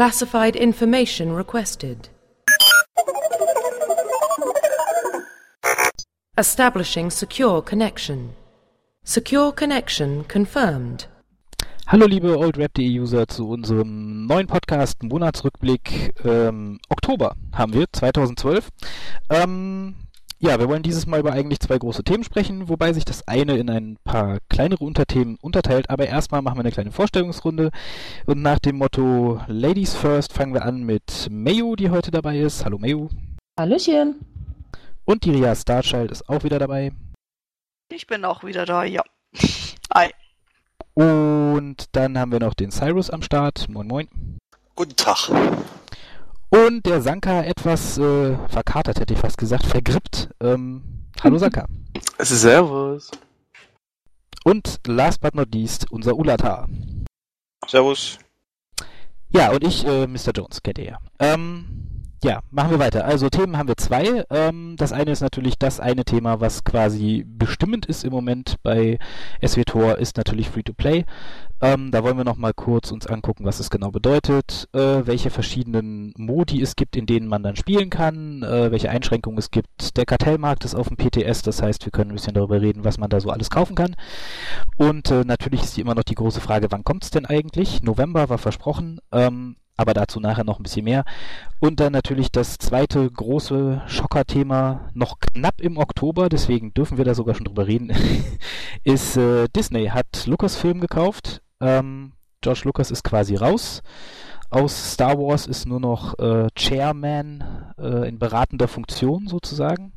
Classified information requested. Establishing secure connection. Secure connection confirmed. Hallo liebe oldrap.de-User zu unserem neuen Podcast Monatsrückblick ähm, Oktober haben wir 2012. Ähm, ja, wir wollen dieses Mal über eigentlich zwei große Themen sprechen, wobei sich das eine in ein paar kleinere Unterthemen unterteilt. Aber erstmal machen wir eine kleine Vorstellungsrunde und nach dem Motto Ladies First fangen wir an mit Mayu, die heute dabei ist. Hallo Mayu. Hallöchen. Und die Ria Starchild ist auch wieder dabei. Ich bin auch wieder da, ja. Hi. Und dann haben wir noch den Cyrus am Start. Moin, moin. Guten Tag. Und der Sanka etwas äh, verkatert, hätte ich fast gesagt, vergrippt. Ähm, hallo Sanka. Servus. Und last but not least, unser Ulata. Servus. Ja, und ich, äh, Mr. Jones, kennt ihr ja. Ähm, ja, machen wir weiter. Also Themen haben wir zwei. Ähm, das eine ist natürlich das eine Thema, was quasi bestimmend ist im Moment bei SWTOR, ist natürlich Free-to-Play. Ähm, da wollen wir nochmal kurz uns angucken, was es genau bedeutet, äh, welche verschiedenen Modi es gibt, in denen man dann spielen kann, äh, welche Einschränkungen es gibt. Der Kartellmarkt ist auf dem PTS, das heißt, wir können ein bisschen darüber reden, was man da so alles kaufen kann. Und äh, natürlich ist immer noch die große Frage, wann kommt es denn eigentlich? November war versprochen. Ähm, aber dazu nachher noch ein bisschen mehr. Und dann natürlich das zweite große Schocker-Thema, noch knapp im Oktober, deswegen dürfen wir da sogar schon drüber reden, ist äh, Disney hat Lucasfilm gekauft. Ähm, George Lucas ist quasi raus. Aus Star Wars ist nur noch äh, Chairman äh, in beratender Funktion sozusagen.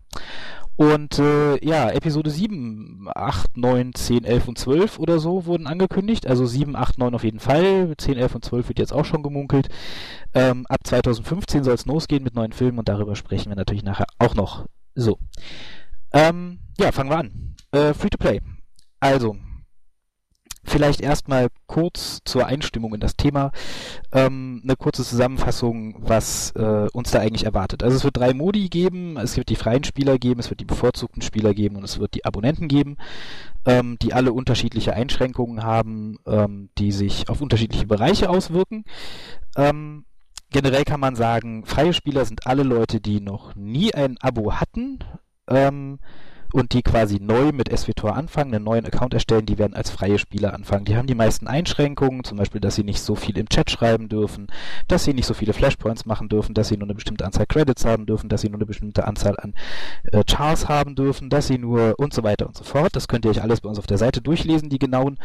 Und äh, ja, Episode 7, 8, 9, 10, 11 und 12 oder so wurden angekündigt. Also 7, 8, 9 auf jeden Fall. 10, 11 und 12 wird jetzt auch schon gemunkelt. Ähm, ab 2015 soll es losgehen mit neuen Filmen und darüber sprechen wir natürlich nachher auch noch. So. Ähm, ja, fangen wir an. Äh, Free to Play. Also, Vielleicht erstmal kurz zur Einstimmung in das Thema ähm, eine kurze Zusammenfassung, was äh, uns da eigentlich erwartet. Also es wird drei Modi geben, es wird die freien Spieler geben, es wird die bevorzugten Spieler geben und es wird die Abonnenten geben, ähm, die alle unterschiedliche Einschränkungen haben, ähm, die sich auf unterschiedliche Bereiche auswirken. Ähm, generell kann man sagen, freie Spieler sind alle Leute, die noch nie ein Abo hatten. Ähm, und die quasi neu mit SWTOR anfangen, einen neuen Account erstellen, die werden als freie Spieler anfangen. Die haben die meisten Einschränkungen, zum Beispiel, dass sie nicht so viel im Chat schreiben dürfen, dass sie nicht so viele Flashpoints machen dürfen, dass sie nur eine bestimmte Anzahl Credits haben dürfen, dass sie nur eine bestimmte Anzahl an äh, Chars haben dürfen, dass sie nur und so weiter und so fort. Das könnt ihr euch alles bei uns auf der Seite durchlesen, die genauen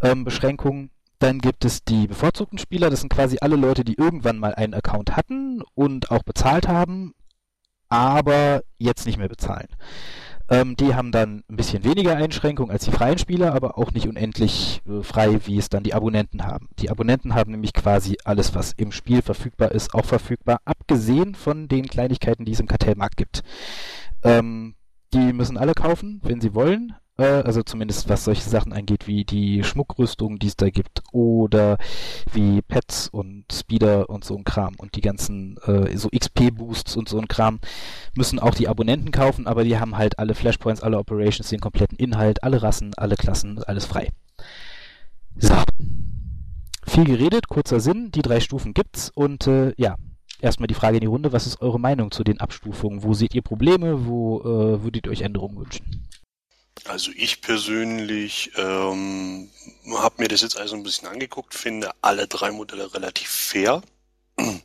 ähm, Beschränkungen. Dann gibt es die bevorzugten Spieler, das sind quasi alle Leute, die irgendwann mal einen Account hatten und auch bezahlt haben, aber jetzt nicht mehr bezahlen. Ähm, die haben dann ein bisschen weniger Einschränkungen als die freien Spieler, aber auch nicht unendlich äh, frei, wie es dann die Abonnenten haben. Die Abonnenten haben nämlich quasi alles, was im Spiel verfügbar ist, auch verfügbar, abgesehen von den Kleinigkeiten, die es im Kartellmarkt gibt. Ähm, die müssen alle kaufen, wenn sie wollen, äh, also zumindest was solche Sachen angeht, wie die Schmuckrüstung, die es da gibt, oder wie Pets und Speeder und so ein Kram und die ganzen äh, so XP-Boosts und so ein Kram, müssen auch die Abonnenten kaufen, aber die haben halt alle Flashpoints, alle Operations, den kompletten Inhalt, alle Rassen, alle Klassen, alles frei. So. Viel geredet, kurzer Sinn, die drei Stufen gibt's und äh, ja, erstmal die Frage in die Runde, was ist eure Meinung zu den Abstufungen? Wo seht ihr Probleme? Wo äh, würdet ihr euch Änderungen wünschen? Also ich persönlich ähm, habe mir das jetzt also ein bisschen angeguckt, finde alle drei Modelle relativ fair.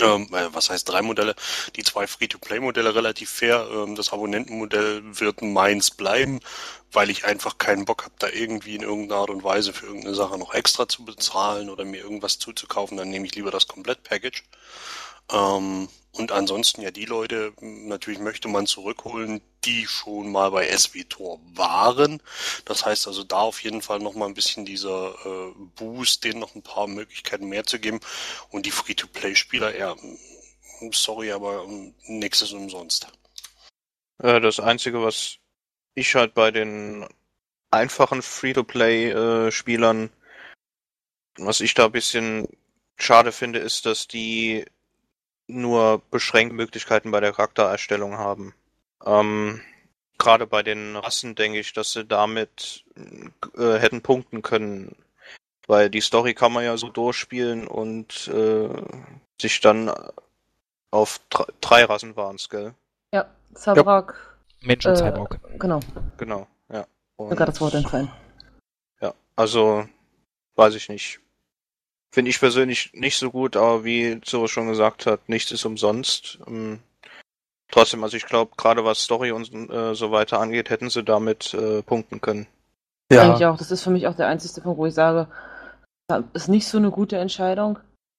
Ähm, äh, was heißt drei Modelle? Die zwei Free-to-Play-Modelle relativ fair. Ähm, das Abonnentenmodell wird meins bleiben, weil ich einfach keinen Bock habe, da irgendwie in irgendeiner Art und Weise für irgendeine Sache noch extra zu bezahlen oder mir irgendwas zuzukaufen. Dann nehme ich lieber das Komplett-Package. Ähm, und ansonsten ja die Leute, natürlich möchte man zurückholen, die schon mal bei SWTOR waren. Das heißt also da auf jeden Fall nochmal ein bisschen dieser äh, Boost, denen noch ein paar Möglichkeiten mehr zu geben. Und die Free-to-Play-Spieler, ja, sorry, aber nichts ist umsonst. Das Einzige, was ich halt bei den einfachen Free-to-Play-Spielern, äh, was ich da ein bisschen schade finde, ist, dass die nur beschränkt Möglichkeiten bei der Charaktererstellung haben. Ähm, Gerade bei den Rassen denke ich, dass sie damit äh, hätten punkten können. Weil die Story kann man ja so durchspielen und äh, sich dann auf drei, drei Rassen waren's, gell? Ja, Zabrak. Mensch und Äh, Cyborg. Genau, Genau, ja. mir gerade das Wort entfallen. Ja, also weiß ich nicht. Finde ich persönlich nicht so gut, aber wie Zoro schon gesagt hat, nichts ist umsonst. Ähm, trotzdem, also ich glaube, gerade was Story und äh, so weiter angeht, hätten sie damit äh, punkten können. Eigentlich auch. Das ist für mich auch der einzige Punkt, wo ich sage, das ist nicht so eine gute Entscheidung.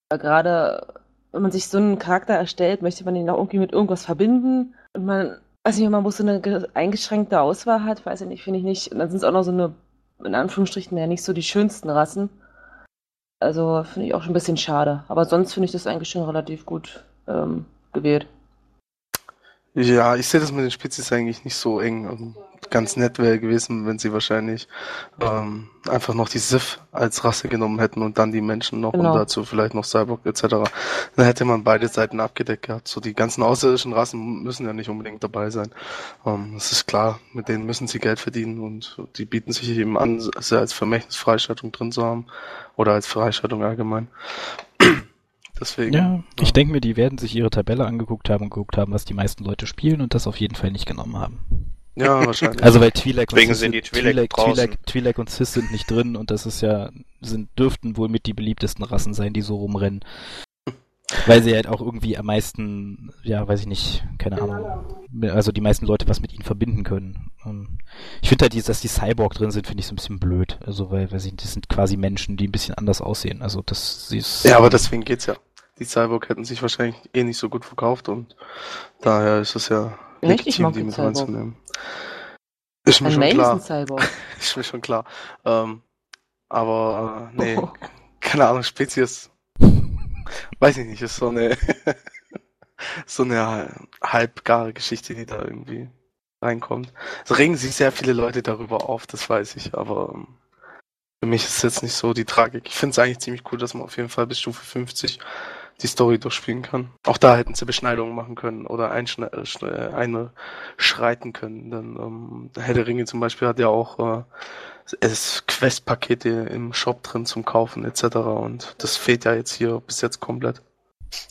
Weil gerade, wenn man sich so einen Charakter erstellt, möchte man ihn auch irgendwie mit irgendwas verbinden. Und man, weiß nicht, wenn man wo so eine ge- eingeschränkte Auswahl hat, weiß ich nicht, finde ich nicht. Und dann sind es auch noch so eine, in Anführungsstrichen, ja nicht so die schönsten Rassen. Also finde ich auch schon ein bisschen schade. Aber sonst finde ich das eigentlich schon relativ gut ähm, gewählt. Ja, ich sehe das mit den Spezies eigentlich nicht so eng. Ähm, Ganz nett wäre gewesen, wenn sie wahrscheinlich ähm, einfach noch die Sith als Rasse genommen hätten und dann die Menschen noch Genau. und dazu vielleicht noch Cyborg etc. Dann hätte man beide Seiten abgedeckt gehabt. So die ganzen außerirdischen Rassen müssen ja nicht unbedingt dabei sein. Ähm, das ist klar, mit denen müssen sie Geld verdienen und die bieten sich eben an, sie als Vermächtnisfreischaltung drin zu haben oder als Freischaltung allgemein. Deswegen. Ja, ich denke mir, die werden sich ihre Tabelle angeguckt haben und geguckt haben, was die meisten Leute spielen und das auf jeden Fall nicht genommen haben. Ja, wahrscheinlich. Also weil Twi'lek und Deswegen Sis sind die Twi'lek Twi'lek. Twi'lek, und Sis sind nicht drin und das ist ja, sind, dürften wohl mit die beliebtesten Rassen sein, die so rumrennen. Weil sie halt auch irgendwie am meisten, ja, weiß ich nicht, keine Ahnung, also die meisten Leute was mit ihnen verbinden können. Ich finde halt, dass die Cyborg drin sind, finde ich so ein bisschen blöd. Also weil, weiß ich, nicht, das sind quasi Menschen, die ein bisschen anders aussehen. Also das ist. Ja, aber deswegen geht's ja. Die Cyborg hätten sich wahrscheinlich eh nicht so gut verkauft und daher ist es ja Echt? Legitim, die mit Cyborg. reinzunehmen. Ist mir schon klar. Ist mir schon klar. Ähm, aber äh, nee, keine Ahnung, Spezies. Weiß ich nicht, ist so eine so eine halbgare Geschichte, die da irgendwie reinkommt. Es regen sich sehr viele Leute darüber auf, das weiß ich, aber ähm, für mich ist es jetzt nicht so die Tragik. Ich finde es eigentlich ziemlich cool, dass man auf jeden Fall bis Stufe 50 die Story durchspielen kann. Auch da hätten sie Beschneidungen machen können oder äh, äh, einschreiten können. Denn ähm, Herr der Ringe zum Beispiel hat ja auch äh, es Quest-Pakete im Shop drin zum Kaufen etc. Und das fehlt ja jetzt hier bis jetzt komplett.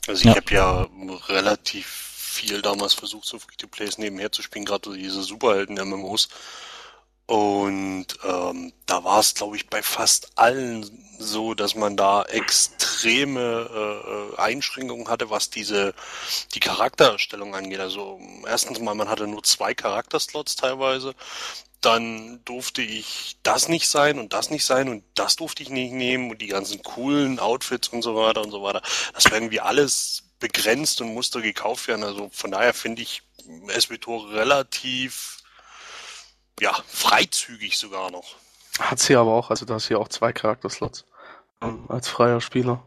Also ich Ja. habe ja relativ viel damals versucht, so Free-to-Plays nebenher zu spielen, gerade so diese Superhelden-MMOs. Und ähm, da war es, glaube ich, bei fast allen so, dass man da extreme äh, äh, Einschränkungen hatte, was diese die Charaktererstellung angeht. Also erstens mal, man hatte nur zwei Charakterslots teilweise. Dann durfte ich das nicht sein und das nicht sein und das durfte ich nicht nehmen und die ganzen coolen Outfits und so weiter und so weiter. Das war irgendwie alles begrenzt und musste gekauft werden. Also von daher finde ich SWTOR relativ ja, freizügig sogar noch. Hat sie aber auch, also da ist hier auch zwei Charakterslots ähm, als freier Spieler.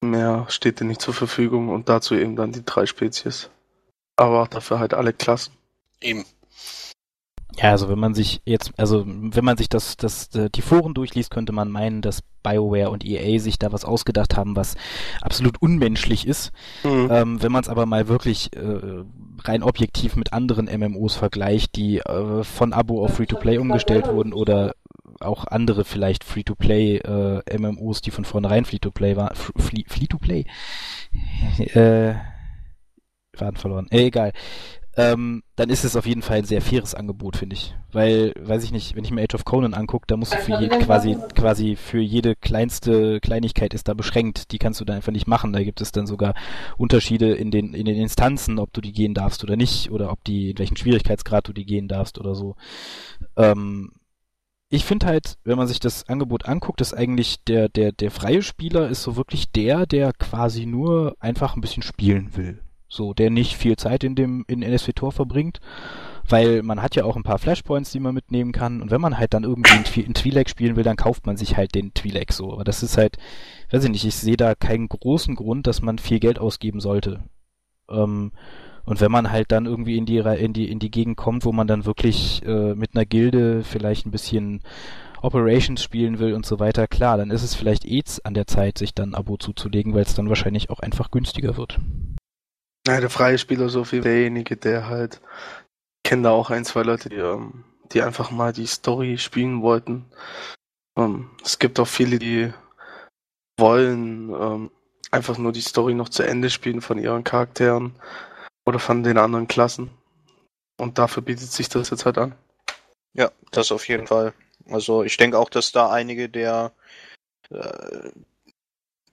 Mehr steht dir nicht zur Verfügung und dazu eben dann die drei Spezies. Aber dafür halt alle Klassen. Eben. Ja, also wenn man sich jetzt, also wenn man sich das, das, äh, die Foren durchliest, könnte man meinen, dass BioWare und EA sich da was ausgedacht haben, was absolut unmenschlich ist. Mhm. Ähm, wenn man es aber mal wirklich äh, rein objektiv mit anderen MMOs vergleicht, die äh, von Abo auf Free-to-Play umgestellt wurden oder auch andere vielleicht Free-to-Play äh, MMOs, die von vornherein Free-to-Play waren, Free- Free-to-Play, äh, Faden verloren, äh, egal. Ähm, dann ist es auf jeden Fall ein sehr faires Angebot, finde ich. Weil, weiß ich nicht, wenn ich mir Age of Conan angucke, da musst du für je, quasi, quasi für jede kleinste Kleinigkeit ist da beschränkt. Die kannst du da einfach nicht machen. Da gibt es dann sogar Unterschiede in den, in den Instanzen, ob du die gehen darfst oder nicht, oder ob die, in welchen Schwierigkeitsgrad du die gehen darfst oder so. Ähm, ich finde halt, wenn man sich das Angebot anguckt, ist eigentlich der, der, der freie Spieler ist so wirklich der, der quasi nur einfach ein bisschen spielen will. So, der nicht viel Zeit in dem, in NSW Tor verbringt, weil man hat ja auch ein paar Flashpoints, die man mitnehmen kann. Und wenn man halt dann irgendwie Twi- einen Twi'lek spielen will, dann kauft man sich halt den Twi'lek so. Aber das ist halt, weiß ich nicht, ich sehe da keinen großen Grund, dass man viel Geld ausgeben sollte. Ähm, und wenn man halt dann irgendwie in die, in die, in die Gegend kommt, wo man dann wirklich äh, mit einer Gilde vielleicht ein bisschen Operations spielen will und so weiter, klar, dann ist es vielleicht eh an der Zeit, sich dann ein Abo zuzulegen, weil es dann wahrscheinlich auch einfach günstiger wird. Ja, der freie Spieler so viel derjenige, der halt, ich kenne da auch ein, zwei Leute, die, ähm, die einfach mal die Story spielen wollten. Ähm, es gibt auch viele, die wollen ähm, einfach nur die Story noch zu Ende spielen von ihren Charakteren oder von den anderen Klassen. Und dafür bietet sich das jetzt halt an. Ja, das auf jeden Fall. Also ich denke auch, dass da einige der äh,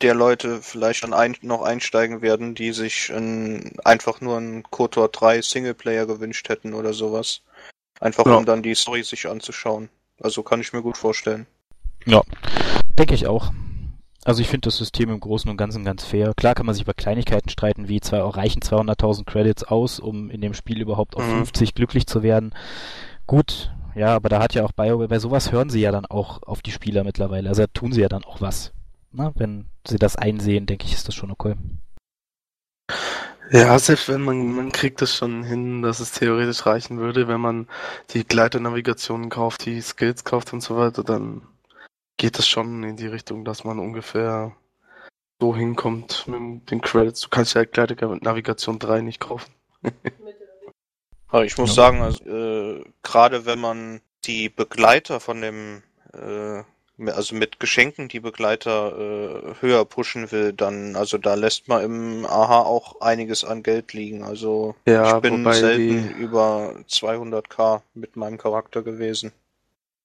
der Leute vielleicht dann ein, noch einsteigen werden, die sich ein, einfach nur einen KOTOR 3 Singleplayer gewünscht hätten oder sowas. Einfach Ja. um dann die Story sich anzuschauen. Also kann ich mir gut vorstellen. Ja, denke ich auch. Also ich finde das System im Großen und Ganzen ganz fair. Klar kann man sich über Kleinigkeiten streiten, wie zwei, reichen 200.000 Credits aus, um in dem Spiel überhaupt auf Mhm. 50 glücklich zu werden. Gut, ja, aber da hat ja auch BioWare, bei sowas hören sie ja dann auch auf die Spieler mittlerweile. Also da tun sie ja dann auch was. Na, wenn sie das einsehen, denke ich, ist das schon okay. Ja, selbst wenn man, man kriegt es schon hin, dass es theoretisch reichen würde, wenn man die Gleiternavigationen kauft, die Skills kauft und so weiter, dann geht es schon in die Richtung, dass man ungefähr so hinkommt mit den Credits. Du kannst ja Gleiternavigation 3 nicht kaufen. Ich muss Ja. sagen, also, äh, gerade wenn man die Begleiter von dem, äh, also mit Geschenken die Begleiter äh, höher pushen will, dann, also da lässt man im AHA auch einiges an Geld liegen. Also Ja, ich bin selten die- über 200k mit meinem Charakter gewesen.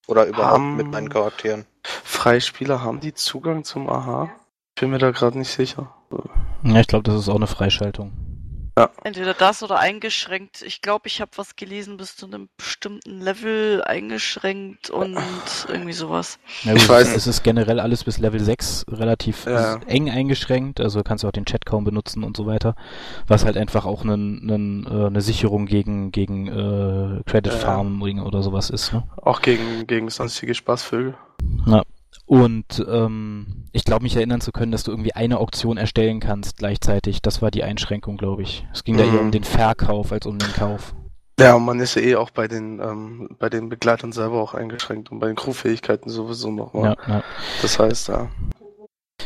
Oder überhaupt Haben- mit meinen Charakteren. Freispieler haben die Zugang zum AHA? Ich bin mir da gerade nicht sicher. Ja, ich glaube, das ist auch eine Freischaltung. Entweder das oder eingeschränkt. Ich glaube, ich habe was gelesen bis zu einem bestimmten Level eingeschränkt und irgendwie sowas. Ja, Ich gut, weiß es ist generell alles bis Level 6 relativ Ja. eng eingeschränkt, also kannst du auch den Chat kaum benutzen und so weiter, was halt einfach auch nen, nen, äh, eine Sicherung gegen, gegen äh, Credit Ja. Farming oder sowas ist. Ne? Auch gegen, gegen sonstige Spaßvögel. Und ähm, ich glaube mich erinnern zu können, dass du irgendwie eine Auktion erstellen kannst gleichzeitig. Das war die Einschränkung, glaube ich. Es ging da eher Mhm. um den Verkauf als um den Kauf. Ja, und man ist ja eh auch bei den, ähm, bei den Begleitern selber auch eingeschränkt und bei den Crewfähigkeiten sowieso nochmal. Ja, ja. Das heißt, ja.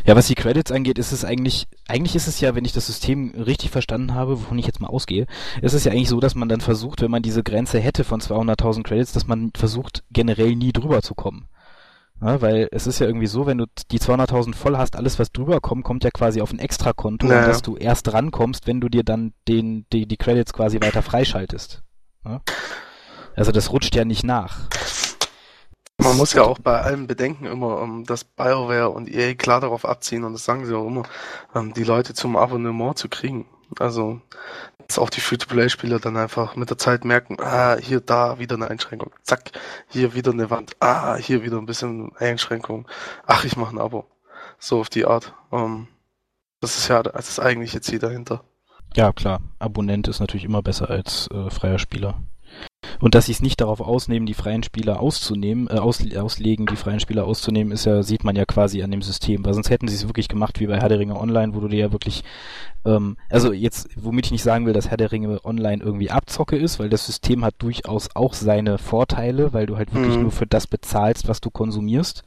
Ja, was die Credits angeht, ist es eigentlich, eigentlich ist es ja, wenn ich das System richtig verstanden habe, wovon ich jetzt mal ausgehe, ist es ja eigentlich so, dass man dann versucht, wenn man diese Grenze hätte von 200.000 Credits, dass man versucht, generell nie drüber zu kommen. Ja, weil es ist ja irgendwie so, wenn du die 200.000 voll hast, alles was drüber kommt, kommt ja quasi auf ein Extrakonto, Naja. dass du erst rankommst, wenn du dir dann den, die, die Credits quasi weiter freischaltest. Ja? Also das rutscht ja nicht nach. Man muss ja auch bei allem bedenken immer, ähm, dass BioWare und EA klar darauf abziehen, und das sagen sie auch immer, ähm, die Leute zum Abonnement zu kriegen. Also, dass auch die Free-to-Play-Spieler dann einfach mit der Zeit merken, ah, hier, da, wieder eine Einschränkung. Zack, hier wieder eine Wand. Ah, hier wieder ein bisschen Einschränkung. Ach, ich mache ein Abo. So auf die Art. Ähm, das ist ja das eigentliche Ziel dahinter. Ja, klar. Abonnent ist natürlich immer besser als äh, freier Spieler. Und dass sie es nicht darauf ausnehmen, die freien Spieler auszunehmen, äh, aus, auslegen, die freien Spieler auszunehmen, ist ja, sieht man ja quasi an dem System. Weil sonst hätten sie es wirklich gemacht wie bei Herr der Ringe Online, wo du dir ja wirklich, ähm, also jetzt, womit ich nicht sagen will, dass Herr der Ringe Online irgendwie Abzocke ist, weil das System hat durchaus auch seine Vorteile, weil du halt wirklich Mhm. nur für das bezahlst, was du konsumierst.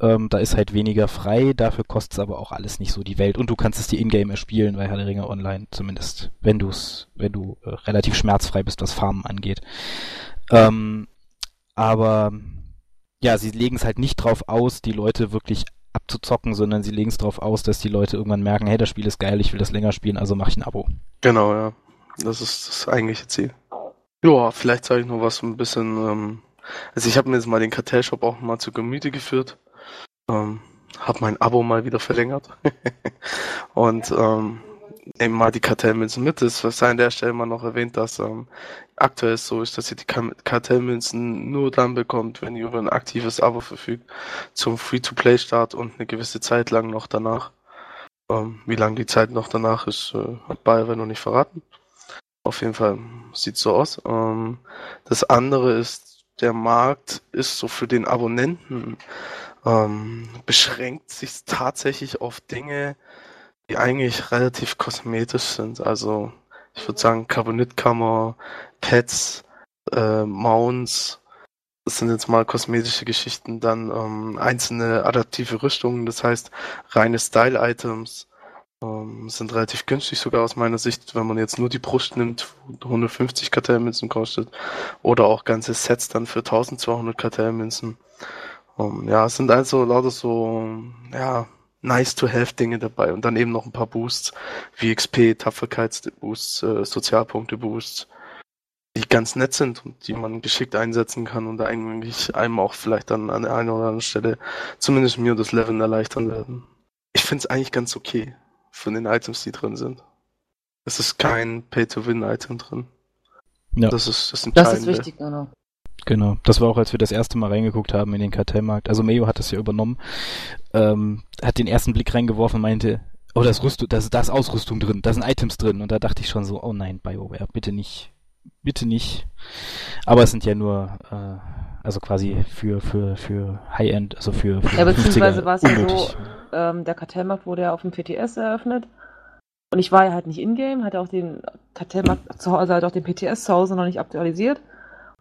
Ähm, da ist halt weniger frei, dafür kostet es aber auch alles nicht so die Welt. Und du kannst es dir in-game erspielen bei Herr der Ringe Online, zumindest, wenn du's, wenn du äh, relativ schmerzfrei bist, was Farmen angeht. Ähm, aber ja, sie legen es halt nicht drauf aus, die Leute wirklich abzuzocken, sondern sie legen es drauf aus, dass die Leute irgendwann merken, hey, das Spiel ist geil, ich will das länger spielen, also mache ich ein Abo. Genau, ja. Das ist das eigentliche Ziel. Ja, vielleicht zeige ich noch was ein bisschen. Ähm, also ich habe mir jetzt mal den Kartellshop auch mal zu Gemüte geführt. Ähm, hab mein Abo mal wieder verlängert. Und ähm, nehmen mal die Kartellmünzen mit. Es sei an der Stelle mal noch erwähnt, dass ähm, aktuell so ist, dass ihr die Ka- Kartellmünzen nur dann bekommt, wenn ihr über ein aktives Abo verfügt, zum Free-to-Play-Start und eine gewisse Zeit lang noch danach. Ähm, wie lang die Zeit noch danach ist, äh, hat BioWare noch nicht verraten. Auf jeden Fall sieht so aus. Ähm, das andere ist, der Markt ist so für den Abonnenten ähm, beschränkt sich tatsächlich auf Dinge, die eigentlich relativ kosmetisch sind. Also ich würde sagen Carbonitkammer, Pets, äh, Mounts, das sind jetzt mal kosmetische Geschichten, dann ähm, einzelne adaptive Rüstungen, das heißt reine Style-Items, ähm, sind relativ günstig sogar aus meiner Sicht, wenn man jetzt nur die Brust nimmt, wo 150 Kartellmünzen kostet, oder auch ganze Sets dann für 1200 Kartellmünzen. Um, ja, es sind also lauter so, ja, nice to have Dinge dabei und dann eben noch ein paar Boosts wie XP, Tapferkeitsboosts, äh, Sozialpunkte-Boosts, die ganz nett sind und die man geschickt einsetzen kann und eigentlich einem auch vielleicht dann an der einen oder anderen Stelle zumindest mir das Leveln erleichtern werden. Ich finde es eigentlich ganz okay von den Items, die drin sind. Es ist kein Pay-to-Win-Item drin. Ja. Das ist das Das Entscheidende. ist wichtig, genau. Genau, das war auch, als wir das erste Mal reingeguckt haben in den Kartellmarkt. Also Mayo hat das ja übernommen, ähm, hat den ersten Blick reingeworfen und meinte, oh, da ist Rüstung, da ist, da ist Ausrüstung drin, da sind Items drin. Und da dachte ich schon so, oh nein, BioWare, bitte nicht, bitte nicht. Aber es sind ja nur, äh, also quasi für, für, für High-End, also für, für Ja, beziehungsweise 50er war es ja so, ähm, der Kartellmarkt wurde ja auf dem PTS eröffnet. Und ich war ja halt nicht in-game, hatte auch den Kartellmarkt zu Hause, also halt auch den PTS zu Hause noch nicht aktualisiert.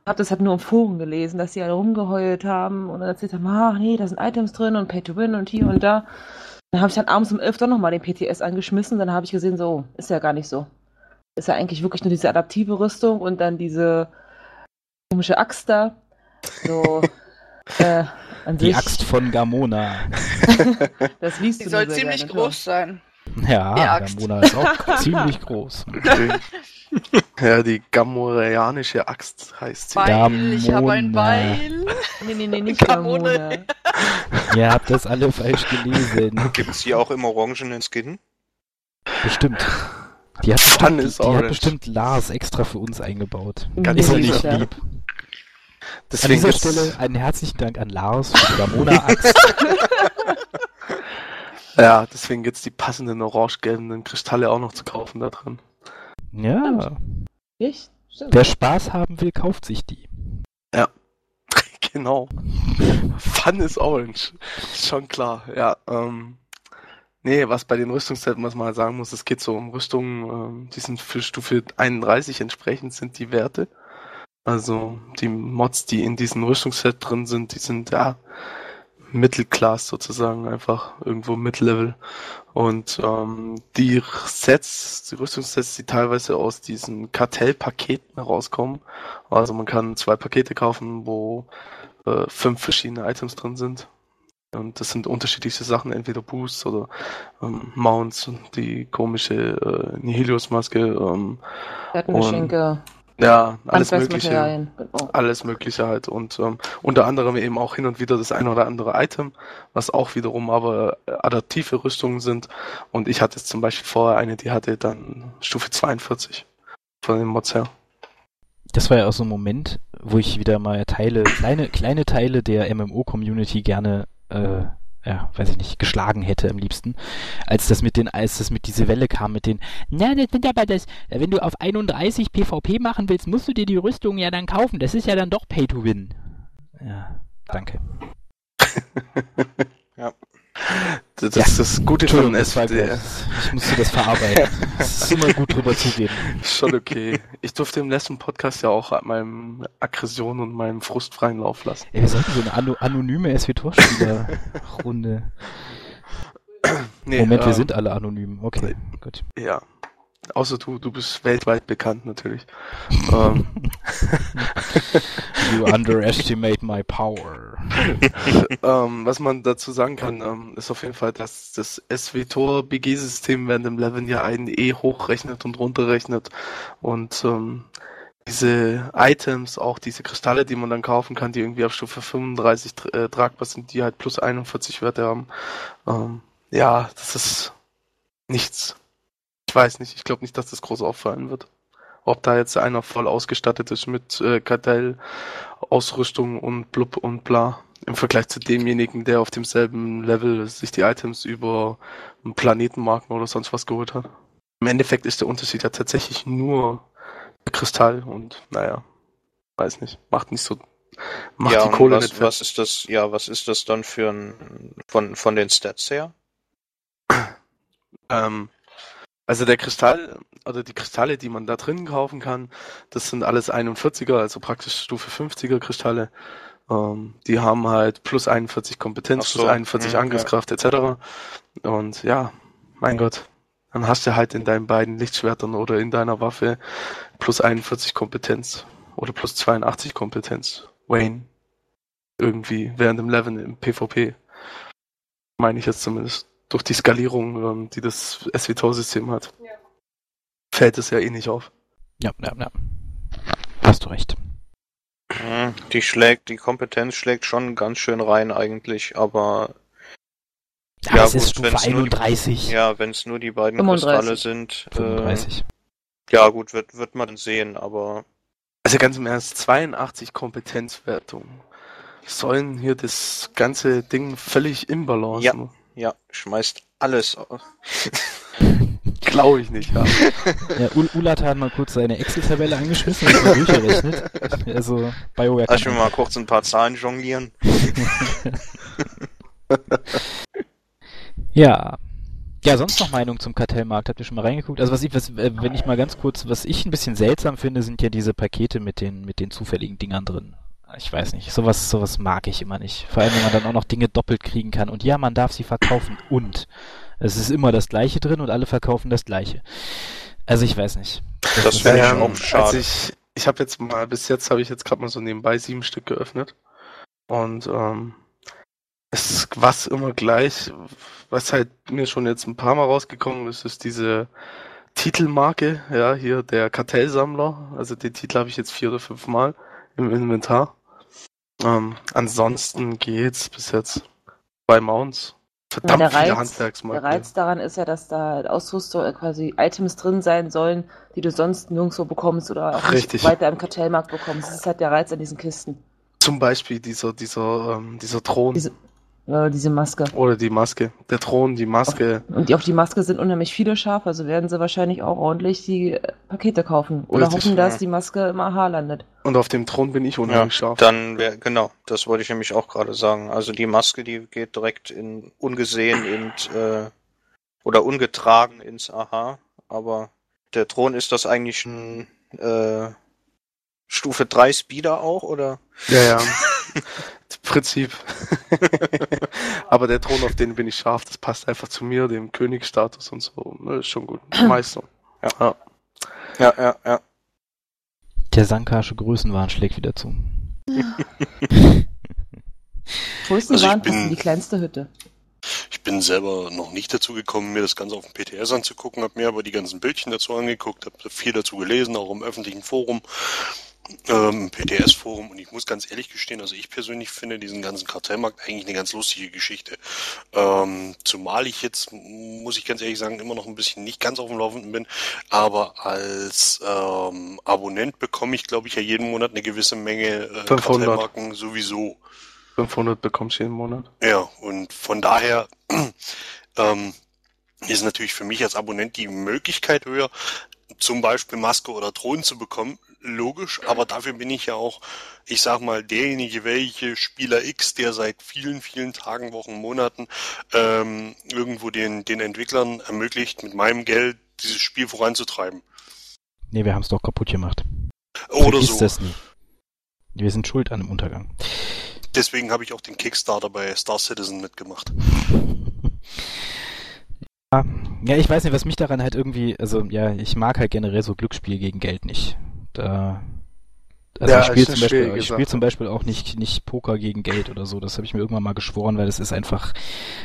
Hab das halt nur im Forum gelesen, dass die alle rumgeheult haben und dann erzählt haben, ach nee, da sind Items drin und Pay to Win und hier und da. Dann habe ich dann abends um 11 doch nochmal den PTS angeschmissen, dann habe ich gesehen, so, ist ja gar nicht so. Ist ja eigentlich wirklich nur diese adaptive Rüstung und dann diese komische Axt da. So, äh, an Die sich, Axt von Gamona. das liest Die du soll ziemlich groß sein. Ja, Die Axt. Gamona ist auch ziemlich groß. Ja, die gamoreanische Axt heißt sie. Beil, ich habe ein. Beil. Nee, nee, nee, nicht Gamone. Gamone. Ihr habt das alle falsch gelesen. Gibt's die auch im orangenen Skin? Bestimmt. Die hat bestimmt, die hat bestimmt Lars extra für uns eingebaut. Ganz Ist nicht sicher. lieb? An Deswegen dieser gibt's- Stelle einen herzlichen Dank an Lars für die Gamona-Axt. Ja, deswegen gibt's die passenden orange-gelben Kristalle auch noch zu kaufen da drin. ja, Ich? Wer Spaß haben will, kauft sich die. Genau. Fun is orange. Schon klar, ja. Ähm, nee, was bei den Rüstungssets, was man halt sagen muss, es geht so um Rüstungen, ähm, die sind für Stufe 31 entsprechend sind die Werte. Also die Mods, die in diesem Rüstungsset drin sind, die sind ja Mittelclass sozusagen, einfach irgendwo Mid-Level. Und ähm, die Sets, die Rüstungssets, die teilweise aus diesen Kartellpaketen herauskommen. Also man kann zwei Pakete kaufen, wo äh, fünf verschiedene Items drin sind. Und das sind unterschiedlichste Sachen, entweder Boosts oder ähm, Mounts, die komische äh, Nihilius-Maske, ähm, Plattengeschenke, ja, alles mögliche. Genau. Alles Mögliche halt. Und ähm, unter anderem eben auch hin und wieder das eine oder andere Item, was auch wiederum aber äh, adaptive Rüstungen sind. Und ich hatte jetzt zum Beispiel vorher eine, die hatte dann Stufe 42 von den Mods her. Das war ja auch so ein Moment, wo ich wieder mal Teile, kleine, kleine Teile der MMO-Community gerne, äh, ja, weiß ich nicht, geschlagen hätte am liebsten. Als das mit den, als das mit diese Welle kam mit den, na, das sind aber das, wenn du auf 31 PvP machen willst, musst du dir die Rüstung ja dann kaufen. Das ist ja dann doch Pay to Win. Ja, danke. Ja. Das ist das Gute von groß. Ich musste das verarbeiten. Es ist immer gut drüber zugeben. Schon okay. Ich durfte im letzten Podcast ja auch meinem Aggression und meinem Frust freien Lauf lassen. Ey, wir sollten so eine ano anonyme SWTOR-Spieler-Runde. Nee, Moment, wir ähm, sind alle anonym. Okay, gut. Ja. Außer du, du bist weltweit bekannt natürlich. ähm, You underestimate my power. ähm, was man dazu sagen kann, ähm, ist auf jeden Fall, dass das SWTOR BG-System während dem Leveln ja einen eh hochrechnet und runterrechnet und diese Items, auch diese Kristalle, die man dann kaufen kann, die irgendwie auf Stufe 35 tr- äh, tragbar sind, die halt plus 41 Werte haben. Ja, das ist nichts. Ich weiß nicht, ich glaube nicht, dass das groß auffallen wird. Ob da jetzt einer voll ausgestattet ist mit äh, Kartellausrüstung und blub und bla. Im Vergleich zu demjenigen, der auf demselben Level sich die Items über einen Planetenmarken oder sonst was geholt hat. Im Endeffekt ist der Unterschied ja tatsächlich nur der Kristall und naja, weiß nicht, macht nicht so, macht ja, die Kohle was, nicht was ist das, ja, was ist das dann für ein, von, von den Stats her? Ähm, also der Kristall, oder die Kristalle, die man da drin kaufen kann, das sind alles 41er, also praktisch Stufe 50er Kristalle. Ähm, die haben halt plus 41 Kompetenz, so, plus 41 hm, Angriffskraft etc. Und ja, mein Gott, dann hast du halt in deinen beiden Lichtschwertern oder in deiner Waffe plus 41 Kompetenz oder plus 82 Kompetenz. Wayne. Irgendwie während dem Level im PvP. Meine ich jetzt zumindest. Durch die Skalierung, ähm, die das SWTOR-System hat. Fällt es ja eh nicht auf. Ja, ja, ja. Hast du recht. Hm, Die schlägt, die Kompetenz schlägt schon ganz schön rein eigentlich, aber Ja, Ja, es ist gut, Stufe wenn's nur die- 31. ja, wenn es nur die beiden 35. Kristalle sind, äh, 35. ja gut, wird, wird man sehen, aber Also ganz im Ernst, 82 Kompetenzwertungen. Sollen hier das ganze Ding völlig im Balance Ja. machen? Ja, schmeißt alles. auf. Glaube ich nicht, ja. Ja, Ul Ulat hat mal kurz seine Excel-Tabelle angeschmissen und mal durchgerechnet. Also, BioWare Lass mich mal kurz ein paar Zahlen jonglieren. Ja. Ja, sonst noch Meinung zum Kartellmarkt? Habt ihr schon mal reingeguckt? Also was ich, was, äh, wenn ich mal ganz kurz, was ich ein bisschen seltsam finde, sind ja diese Pakete mit den, mit den zufälligen Dingern drin. Ich weiß nicht, sowas, sowas mag ich immer nicht. Vor allem, wenn man dann auch noch Dinge doppelt kriegen kann. Und ja, man darf sie verkaufen und es ist immer das Gleiche drin und alle verkaufen das Gleiche. Also ich weiß nicht. Das finde ich Ähm, auch schade. Also ich ich habe jetzt mal, bis jetzt habe ich jetzt gerade mal so nebenbei sieben Stück geöffnet. Und ähm, es ist was immer gleich, was halt mir schon jetzt ein paar Mal rausgekommen ist, ist diese Titelmarke, ja, hier der Kartellsammler. Also den Titel habe ich jetzt vier oder fünf Mal im Inventar. Ähm, ansonsten geht's bis jetzt bei Mounts. Verdammt der viele Reiz- Handwerksmarken. Der Reiz daran ist ja, dass da Ausrüstung, äh, quasi Items drin sein sollen, die du sonst nirgendwo bekommst oder auch Richtig. nicht weiter im Kartellmarkt bekommst. Das ist halt der Reiz an diesen Kisten. Zum Beispiel dieser, dieser, ähm, dieser Thron. Diese- Äh, diese Maske. Oder die Maske. Der Thron, die Maske. Und die, auf die Maske sind unheimlich viele scharf, also werden sie wahrscheinlich auch ordentlich die äh, Pakete kaufen. Oder Richtig, hoffen, dass ja. die Maske im AH landet. Und auf dem Thron bin ich Ja, unheimlich scharf. dann wäre, genau, das wollte ich nämlich auch gerade sagen. Also die Maske, die geht direkt in ungesehen in, äh, oder ungetragen ins Aha, aber der Thron ist das eigentlich ein äh, Stufe 3 Speeder auch, oder? Ja, ja. Prinzip. Aber der Thron, auf den bin ich scharf, das passt einfach zu mir, dem Königsstatus und so. Ne, ist schon gut. Meist so. Ja. Ja, ja, ja. Der Sankarsche Größenwahn schlägt wieder zu. Größten Also bin- die kleinste Hütte. Ich bin selber noch nicht dazu gekommen, mir das Ganze auf dem PTS anzugucken, habe mir aber die ganzen Bildchen dazu angeguckt, habe viel dazu gelesen, auch im öffentlichen Forum, ähm, PTS-Forum und ich muss ganz ehrlich gestehen, also ich persönlich finde diesen ganzen Kartellmarkt eigentlich eine ganz lustige Geschichte. Ähm, zumal ich jetzt, muss ich ganz ehrlich sagen, immer noch ein bisschen nicht ganz auf dem Laufenden bin, aber als ähm, Abonnent bekomme ich, glaube ich, ja jeden Monat eine gewisse Menge äh, 500. Kartellmarken sowieso. 500 bekommst du jeden Monat. Ja, und von daher ähm, ist natürlich für mich als Abonnent die Möglichkeit höher, zum Beispiel Maske oder Thron zu bekommen. Logisch, aber dafür bin ich ja auch, ich sag mal, derjenige, welche Spieler X, der seit vielen, vielen Tagen, Wochen, Monaten ähm, irgendwo den, den Entwicklern ermöglicht, mit meinem Geld dieses Spiel voranzutreiben. Nee, wir haben es doch kaputt gemacht. Oder Vergiss so. das nie. Wir sind schuld an dem Untergang. Deswegen habe ich auch den Kickstarter bei Star Citizen mitgemacht. Ja, ich weiß nicht, was mich daran halt irgendwie, also ja, ich mag halt generell so Glücksspiel gegen Geld nicht. Da, also Ja, ich spiele zum Beispiel, ich Sache. zum Beispiel auch nicht, nicht Poker gegen Geld oder so. Das habe ich mir irgendwann mal geschworen, weil das ist einfach,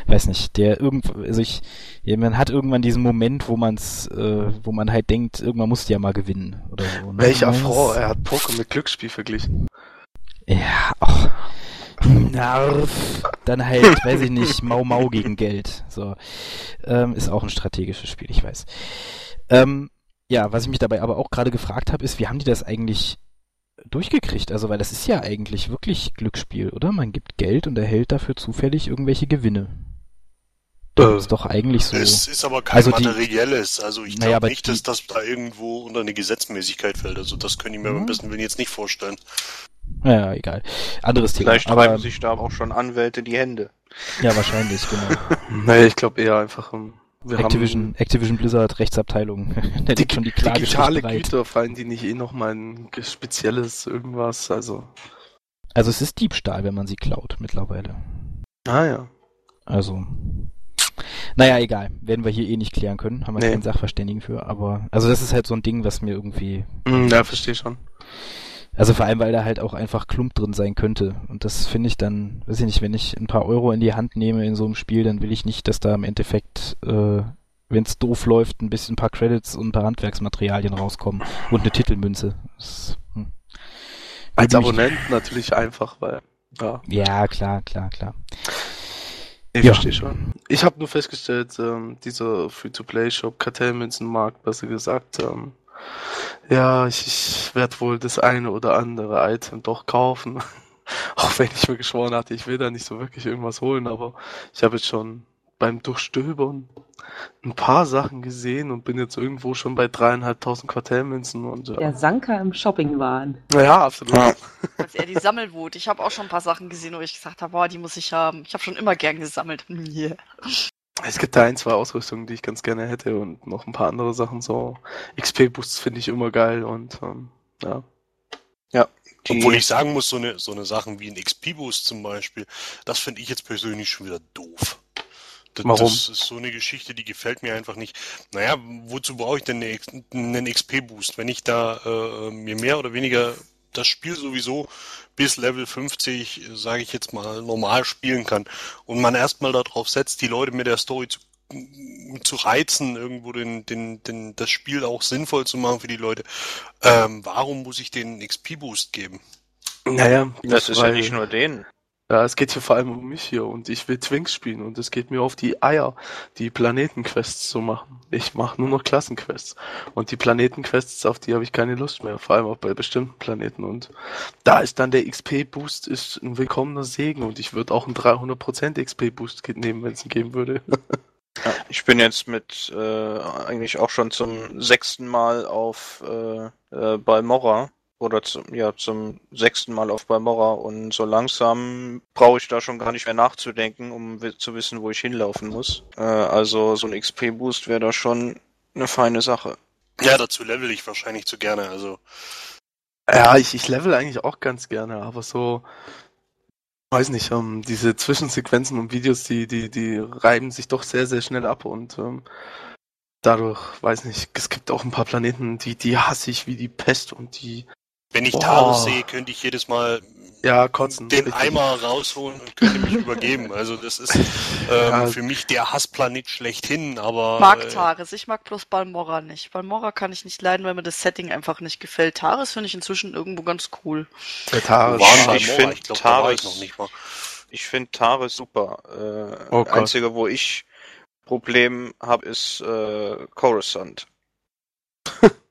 weiß nicht, der irgend, also ich, man hat irgendwann diesen Moment, wo man's, äh, wo man halt denkt, irgendwann musst du ja mal gewinnen oder so. Ne? Welcher Frau, er hat Poker mit Glücksspiel verglichen. Ja, ach. Narf. Dann halt, weiß ich nicht, Mau Mau gegen Geld. So. Ähm, ist auch ein strategisches Spiel, ich weiß. Ähm, ja, was ich mich dabei aber auch gerade gefragt habe, ist, wie haben die das eigentlich durchgekriegt? Also, weil das ist ja eigentlich wirklich Glücksspiel, oder? Man gibt Geld und erhält dafür zufällig irgendwelche Gewinne. Das Äh, ist doch eigentlich so. Es ist aber kein Also die- materielles. Also ich Naja, glaube aber nicht, die- dass das da irgendwo unter eine Gesetzmäßigkeit fällt. Also das können ich mir Ja. beim besten Willen jetzt nicht vorstellen. Ja, egal. Anderes Thema. Vielleicht aber, reiben sich da auch schon Anwälte die Hände. ja, wahrscheinlich, genau. Nee, ich glaube eher einfach, ähm, wir Activision, Activision Blizzard Rechtsabteilung. Da liegt schon die Klage digitale. Güter, fallen die nicht eh nochmal ein ge- spezielles irgendwas, also. Also es ist Diebstahl, wenn man sie klaut mittlerweile. Ah ja. Also. Naja, egal. Werden wir hier eh nicht klären können. Haben wir Nee. keinen Sachverständigen für. Aber, also das ist halt so ein Ding, was mir irgendwie, Hm, ja, verstehe schon. Also vor allem, weil da halt auch einfach Klump drin sein könnte. Und das finde ich dann, weiß ich nicht, wenn ich ein paar Euro in die Hand nehme in so einem Spiel, dann will ich nicht, dass da im Endeffekt, äh, wenn es doof läuft, ein bisschen ein paar Credits und ein paar Handwerksmaterialien rauskommen und eine Titelmünze. Das, hm. Als Abonnent natürlich einfach, weil, ja, Ja, klar, klar, klar. ich Ja. verstehe schon. Ich habe nur festgestellt, ähm, dieser Free-to-Play-Shop, Kartellmünzenmarkt, besser gesagt, ähm, ja, ich, ich werde wohl das eine oder andere Item doch kaufen. Auch wenn ich mir geschworen hatte, ich will da nicht so wirklich irgendwas holen, aber ich habe jetzt schon beim Durchstöbern ein paar Sachen gesehen und bin jetzt irgendwo schon bei dreieinhalbtausend Kartellmünzen und Der ja. Sanka im Shoppingwahn. Ja, absolut. Ja. Das ist eher die Sammelwut. Ich habe auch schon ein paar Sachen gesehen, wo ich gesagt habe, boah, die muss ich haben. Ich habe schon immer gern gesammelt. Yeah. Es gibt da ein, zwei Ausrüstungen, die ich ganz gerne hätte und noch ein paar andere Sachen. So XP-Boosts finde ich immer geil und ähm, ja. Die, Obwohl ich sagen muss, so eine, so eine Sachen wie ein XP-Boost zum Beispiel, das finde ich jetzt persönlich schon wieder doof. Das, Warum? das ist so eine Geschichte, die gefällt mir einfach nicht. Naja, wozu brauche ich denn eine, einen XP-Boost, wenn ich da äh, mir mehr oder weniger das Spiel sowieso bis Level 50, sage ich jetzt mal, normal spielen kann und man erstmal darauf setzt, die Leute mit der Story zu, zu reizen, irgendwo den, den, den, das Spiel auch sinnvoll zu machen für die Leute. Ähm, warum muss ich denen einen XP-Boost geben? Naja, das ist ja nicht nur den. Ja, es geht hier vor allem um mich hier und ich will Twinks spielen und es geht mir auf die Eier, die Planetenquests zu machen. Ich mache nur noch Klassenquests und die Planetenquests, auf die habe ich keine Lust mehr, vor allem auch bei bestimmten Planeten und da ist dann der XP-Boost ist ein willkommener Segen und ich würde auch einen 300% XP-Boost nehmen, wenn es ihn geben würde. Ja, ich bin jetzt mit äh, eigentlich auch schon zum sechsten Mal auf äh, äh, Balmorra oder zum, ja, zum sechsten Mal auf Balmorra und so langsam brauche ich da schon gar nicht mehr nachzudenken, um zu wissen, wo ich hinlaufen muss. Äh, also so ein XP-Boost wäre da schon eine feine Sache. Ja, dazu level ich wahrscheinlich zu gerne. Also Ja, ich, ich level eigentlich auch ganz gerne, aber so, weiß nicht, ähm, diese Zwischensequenzen und Videos, die, die, die reiben sich doch sehr, sehr schnell ab und ähm, dadurch, weiß nicht, es gibt auch ein paar Planeten, die, die hasse ich wie die Pest und die, wenn ich Boah. Sehe, könnte ich jedes Mal ja, kotzen. den richtig. Eimer rausholen und könnte mich übergeben. Also das ist ähm, Ja. für mich der Hassplanet schlechthin, aber Mag äh, Taris, ich mag bloß Balmorra nicht. Balmorra kann ich nicht leiden, weil mir das Setting einfach nicht gefällt. Taris finde ich inzwischen irgendwo ganz cool. Der Taris. wo waren Ja, wir? ich Mora? find ich glaube, da war ich Taris- noch nicht mal. Ich finde Taris super. Äh, Oh. Einzige, wo ich Problem habe, ist äh, Coruscant.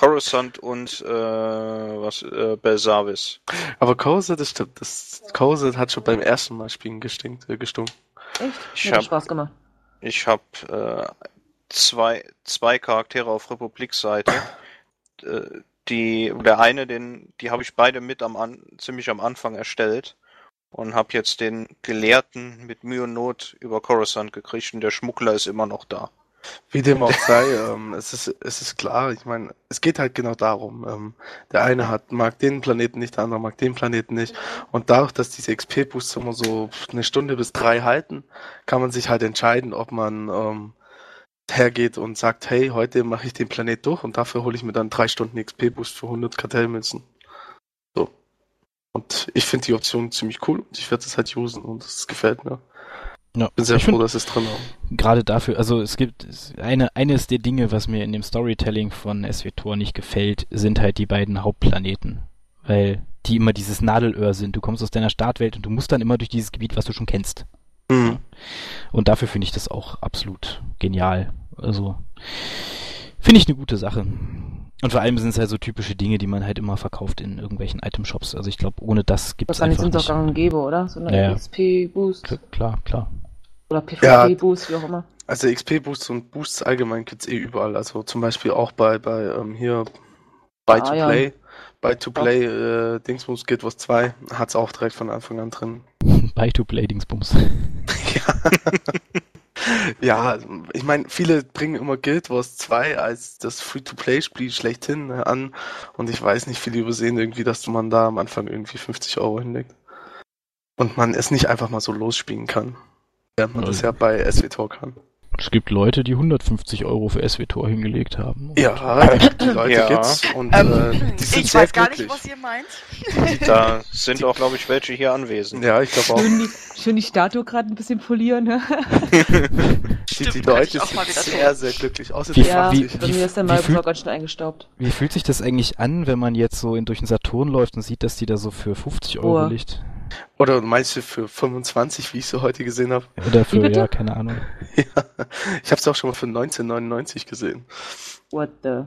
Coruscant und äh, was äh, Belsavis. Aber Kose, das stimmt, das Kose hat schon beim ersten Mal spielen gestinkt, äh, gestunken. Echt? Ich hab- Spaß gemacht. Ich habe äh, zwei, zwei Charaktere auf Republik-Seite. Äh, die, der eine, den, die habe ich beide mit am an, ziemlich am Anfang erstellt und habe jetzt den Gelehrten mit Mühe und Not über Coruscant gekriegt und der Schmuggler ist immer noch da. Wie dem auch sei, ähm, es ist, es ist klar, ich meine, es geht halt genau darum. Ähm, der eine hat, mag den Planeten nicht, der andere mag den Planeten nicht. Und dadurch, dass diese XP-Boosts immer so eine Stunde bis drei halten, kann man sich halt entscheiden, ob man ähm, hergeht und sagt, hey, heute mache ich den Planet durch und dafür hole ich mir dann drei Stunden XP-Boost für 100 Kartellmünzen. So. Und ich finde die Option ziemlich cool und ich werde das halt usen und das gefällt mir. Ja. Bin sehr Ich froh, find- dass es drin ist. gerade dafür, also es gibt eine, eines der Dinge, was mir in dem Storytelling von SWTOR nicht gefällt, sind halt die beiden Hauptplaneten. Weil die immer dieses Nadelöhr sind. Du kommst aus deiner Startwelt und du musst dann immer durch dieses Gebiet, was du schon kennst. Hm. Und dafür finde ich das auch absolut genial. Also finde ich eine gute Sache. Und vor allem sind es halt so typische Dinge, die man halt immer verkauft in irgendwelchen Item-Shops. Also ich glaube, ohne das gibt es Wahrscheinlich einfach sind doch nicht. gang und gäbe, oder? So eine Ja, ja. XP-Boost Klar, Klar, klar. oder Ja. PvP-Boost, wie auch immer. Also XP-Boosts und Boosts allgemein gibt's eh überall. Also zum Beispiel auch bei, bei ähm, hier Buy to Ah, ja. Play. Buy to Play äh, Dingsbums Guild Wars 2 hat's auch direkt von Anfang an drin. Buy-to-play-Dingsbums. ja, ich meine, viele bringen immer Guild Wars 2 als das Free-to-Play-Spiel schlechthin äh, an und ich weiß nicht, viele übersehen irgendwie, dass man da am Anfang irgendwie 50 Euro hinlegt. Und man es nicht einfach mal so losspielen kann. Während man das ja bei SWTOR kann. Es gibt Leute, die 150 Euro für SWTOR hingelegt haben. Ja, die Leute Ja. gibt's und Ähm, äh, die sind ich weiß gar glücklich. nicht, was ihr meint. Da sind auch, glaube ich, welche hier anwesend. Ja, ich glaube auch. Schön die, schön die Statue gerade ein bisschen polieren. Ne? Die, die Stimmt, Leute sind wieder sehr, sehr glücklich. Außer Wie- die Ja, wie- 80. bei mir ist der wie Markus fühlt- auch ganz schön eingestaubt. Wie fühlt sich das eigentlich an, wenn man jetzt so in, durch den Saturn läuft und sieht, dass die da so für 50 Euro Oh. liegt? Oder meinst du für 25, wie ich sie heute gesehen habe? Oder für, ja, keine Ahnung. Ja, ich habe sie auch schon mal für 1999 gesehen. What the?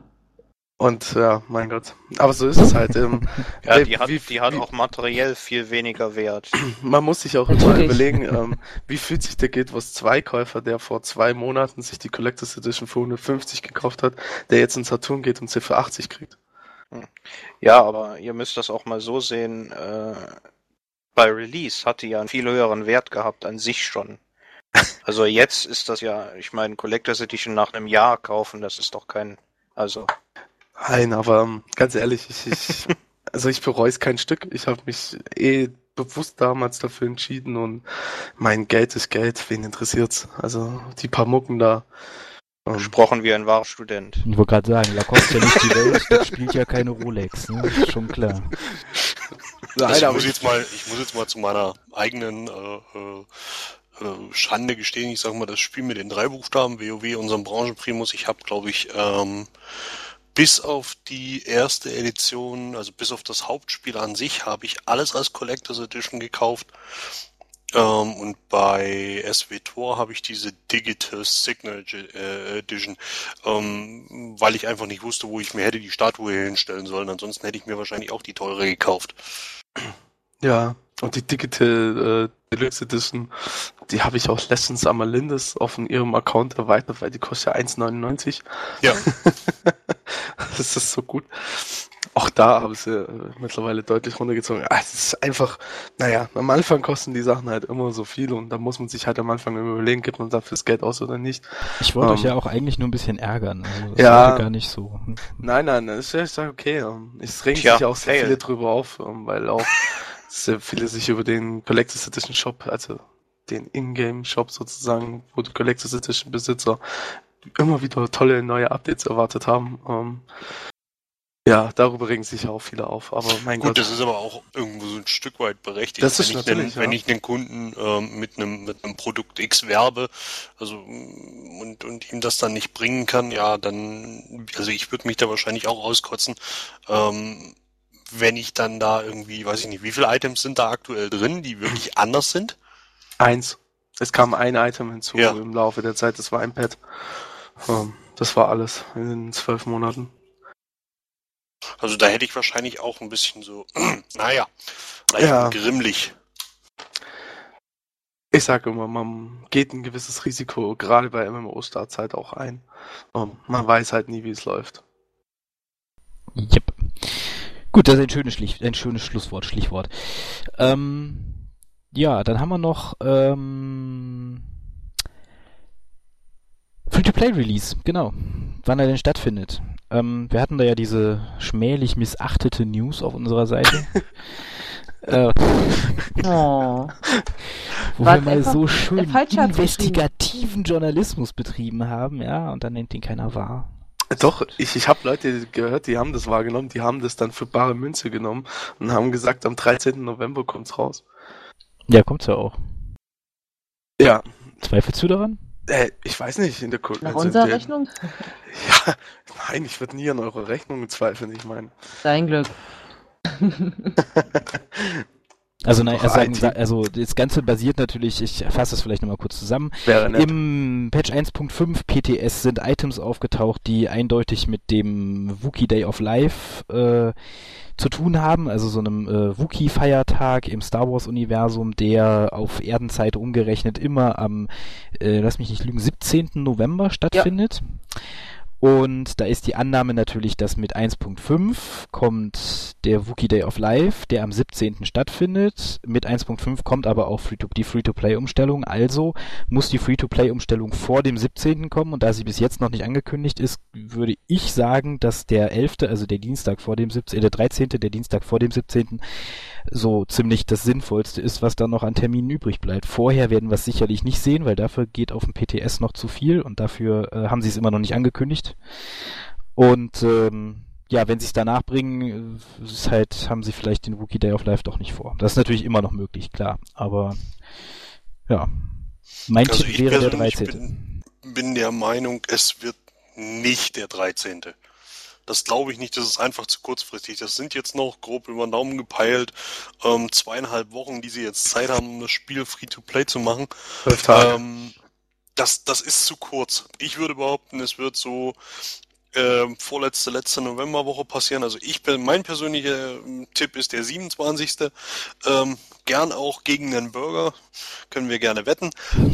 Und ja, mein Gott. Aber so ist es halt. Ähm, Ja, die hat, wie- die hat wie- auch materiell viel weniger Wert. man muss sich auch immer überlegen, ähm, wie fühlt sich der Guild Wars 2 Käufer, der vor zwei Monaten sich die Collectors Edition für 150 gekauft hat, der jetzt in Saturn geht und sie für 80 kriegt. Ja, aber ihr müsst das auch mal so sehen. Äh, bei Release hat die ja einen viel höheren Wert gehabt an sich schon. Also jetzt ist das ja, ich meine, Collectors Edition nach einem Jahr kaufen, das ist doch kein, also Nein, aber ähm, ganz ehrlich, ich, ich also ich bereue es kein Stück. Ich habe mich eh bewusst damals dafür entschieden und mein Geld ist Geld, wen interessiert's? Also die paar Mucken da. Ähm, gesprochen wie ein wahrer Student. Ich wollte gerade sagen, Lacoste ja nicht die Welt, das spielt ja keine Rolex, ne? Ist schon klar. Nein, ich, muss jetzt mal, ich muss jetzt mal zu meiner eigenen äh, äh, äh, Schande gestehen. Ich sage mal, das Spiel mit den drei Buchstaben WoW, unserem Branchenprimus, ich habe, glaube ich, ähm, bis auf die erste Edition, also bis auf das Hauptspiel an sich, habe ich alles als Collectors Edition gekauft. Ähm, und bei SWTOR habe ich diese Digital Signal äh, Edition, ähm, weil ich einfach nicht wusste, wo ich mir hätte die Statue hinstellen sollen. Ansonsten hätte ich mir wahrscheinlich auch die teure gekauft. Ja, und die Digital äh, Deluxe Edition, die habe ich auch letztens am Lindes auf ihrem Account erweitert, weil die kostet ja 1,99. Ja. das ist so gut. Auch da habe ich sie äh, mittlerweile deutlich runtergezogen. Ah, Es ist einfach, naja, am Anfang kosten die Sachen halt immer so viel und da muss man sich halt am Anfang überlegen, gibt man dafür das Geld aus oder nicht. Ich wollte Ähm, euch ja auch eigentlich nur ein bisschen ärgern. Also, Ja. gar nicht so. Nein, nein, das ist ja ich okay. Es regen Tja, sich auch sehr fail. viele drüber auf, ähm, weil auch sehr viele sich über den Collectors Edition Shop, also den Ingame Shop sozusagen, wo die Collectors Edition Besitzer immer wieder tolle neue Updates erwartet haben. Ähm, ja, darüber regen sich auch viele auf, aber mein Gut, Gott. das ist aber auch irgendwo so ein Stück weit berechtigt. Das ist wenn ich den, wenn ja. ich den Kunden ähm, mit einem mit einem Produkt X werbe, also und und ihm das dann nicht bringen kann, ja, dann also ich würde mich da wahrscheinlich auch auskotzen, ähm, wenn ich dann da irgendwie, weiß ich nicht, wie viele Items sind da aktuell drin, die wirklich anders sind? Eins. Es kam ein Item hinzu Ja. im Laufe der Zeit, das war ein Pad. Ähm, das war alles in den zwölf Monaten. Also da hätte ich wahrscheinlich auch ein bisschen so, naja, Ja. grimmlich. Ich sage immer, man geht ein gewisses Risiko, gerade bei MMO-Starts halt auch ein. Ähm, man weiß halt nie, wie es läuft. Yep. Gut, das ist ein schönes, Schlich ein schönes Schlusswort, Schlichwort. Ähm, ja, dann haben wir noch ähm, Free-to-Play-Release, genau. Wann er denn stattfindet. Ähm, wir hatten da ja diese schmählich missachtete News auf unserer Seite. äh, Oh. wo War wir mal so schön investigativen Journalismus betrieben haben, ja, und dann nimmt ihn keiner wahr. Doch, ich, ich habe Leute gehört, die haben das wahrgenommen, die haben das dann für bare Münze genommen und haben gesagt, am 13. November kommt's raus. Ja, kommt's ja auch. Ja, Zweifelst du daran? äh, ich weiß nicht, in der Kul Nach also unserer Rechnung? Ja, nein, ich würde nie an eure Rechnungen zweifeln, ich meine. Dein Glück. Also nein, also, sagen, also das Ganze basiert natürlich, ich fasse das vielleicht nochmal kurz zusammen. Im Patch 1.5 PTS sind Items aufgetaucht, die eindeutig mit dem Wookiee Day of Life äh, zu tun haben, also so einem äh, Wookiee-Feiertag im Star Wars-Universum, der auf Erdenzeit umgerechnet immer am, äh, lass mich nicht lügen, 17. November stattfindet. Und da ist die Annahme natürlich, dass mit 1.5 kommt der Wookie Day of Life, der am 17. stattfindet. Mit 1.5 kommt aber auch Free die Free-to-Play-Umstellung. Also muss die Free-to-Play-Umstellung vor dem 17. kommen. Und da sie bis jetzt noch nicht angekündigt ist, würde ich sagen, dass der 11., also der Dienstag vor dem 17., äh, der 13., der Dienstag vor dem 17. so ziemlich das Sinnvollste ist, was da noch an Terminen übrig bleibt. Vorher werden wir es sicherlich nicht sehen, weil dafür geht auf dem PTS noch zu viel und dafür äh, haben sie es immer noch nicht angekündigt. Und ähm, ja, wenn sie es danach bringen, ist halt, haben sie vielleicht den Wookie Day of Life doch nicht vor. Das ist natürlich immer noch möglich, klar. Aber ja, mein Also Tipp wäre der persönlich 13. bin, bin der Meinung, es wird nicht der 13. Das glaube ich nicht, das ist einfach zu kurzfristig. Das sind jetzt noch grob über den Daumen gepeilt ähm, zweieinhalb Wochen, die sie jetzt Zeit haben, um das Spiel Free-to-Play zu machen. Zwölf Tage. Ähm, das, das ist zu kurz. Ich würde behaupten, es wird so ähm, vorletzte, letzte Novemberwoche passieren. Also ich bin, mein persönlicher ähm, Tipp ist der 27. Ähm, gern auch gegen einen Burger. Können wir gerne wetten.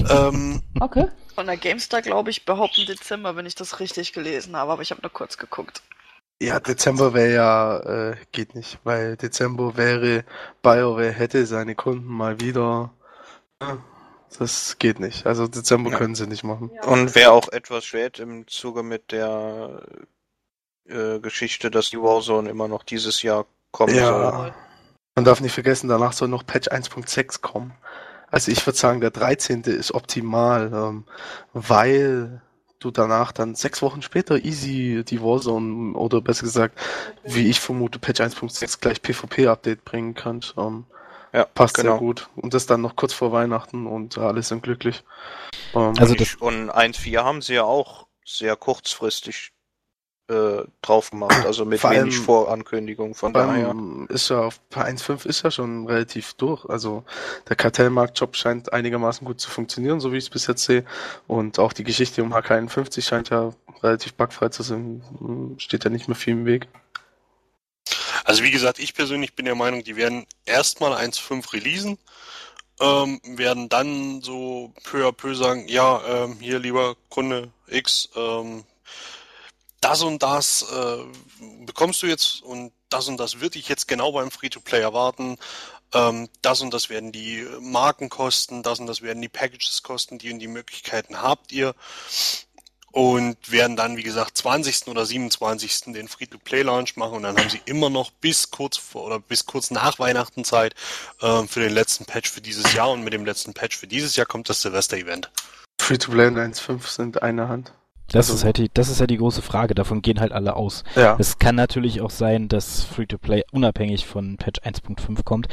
Ähm, Okay. Von der GameStar, glaube ich, behaupten Dezember, wenn ich das richtig gelesen habe, aber ich habe nur kurz geguckt. Ja, Dezember wäre ja, äh, geht nicht, weil Dezember wäre, BioWare hätte seine Kunden mal wieder. Ja, Das geht nicht. Also Dezember Ja. können sie nicht machen. Und wäre auch etwas schwer im Zuge mit der äh, Geschichte, dass die Warzone immer noch dieses Jahr kommen soll. Ja. Man darf nicht vergessen, danach soll noch Patch 1.6 kommen. Also ich würde sagen, der 13. ist optimal, ähm, weil du danach dann sechs Wochen später easy die Warzone oder besser gesagt, wie ich vermute, Patch 1.6 gleich PvP-Update bringen kannst. Ähm, Ja, passt genau. sehr gut. Und das dann noch kurz vor Weihnachten und alle sind glücklich. Ähm, Also und, ich, und 1.4 haben sie ja auch sehr kurzfristig äh, drauf gemacht, also mit Vor wenig allem- Vorankündigung. Von daher. Ist ja auf 1.5 ist ja schon relativ durch. Also der Kartellmarktjob scheint einigermaßen gut zu funktionieren, so wie ich es bis jetzt sehe. Und auch die Geschichte um HK51 scheint ja relativ bugfrei zu sein. Steht ja nicht mehr viel im Weg. Also wie gesagt, ich persönlich bin der Meinung, die werden erstmal 1.5 releasen, ähm, werden dann so peu à peu sagen, ja, ähm, hier lieber Kunde X, ähm, das und das äh, bekommst du jetzt und das und das wird dich jetzt genau beim Free-to-Play erwarten. Ähm, das und das werden die Marken kosten, das und das werden die Packages kosten, die und die Möglichkeiten habt ihr und werden dann, wie gesagt, 20. oder 27. den Free-to-Play-Launch machen und dann haben sie immer noch bis kurz vor oder bis kurz nach Weihnachten Zeit ähm, für den letzten Patch für dieses Jahr und mit dem letzten Patch für dieses Jahr kommt das Silvester-Event. Free-to-Play und 1.5 sind eine Hand. Das Also- ist halt die, das ist ja die große Frage. Davon gehen halt alle aus. Ja. Es kann natürlich auch sein, dass Free-to-Play unabhängig von Patch 1.5 kommt.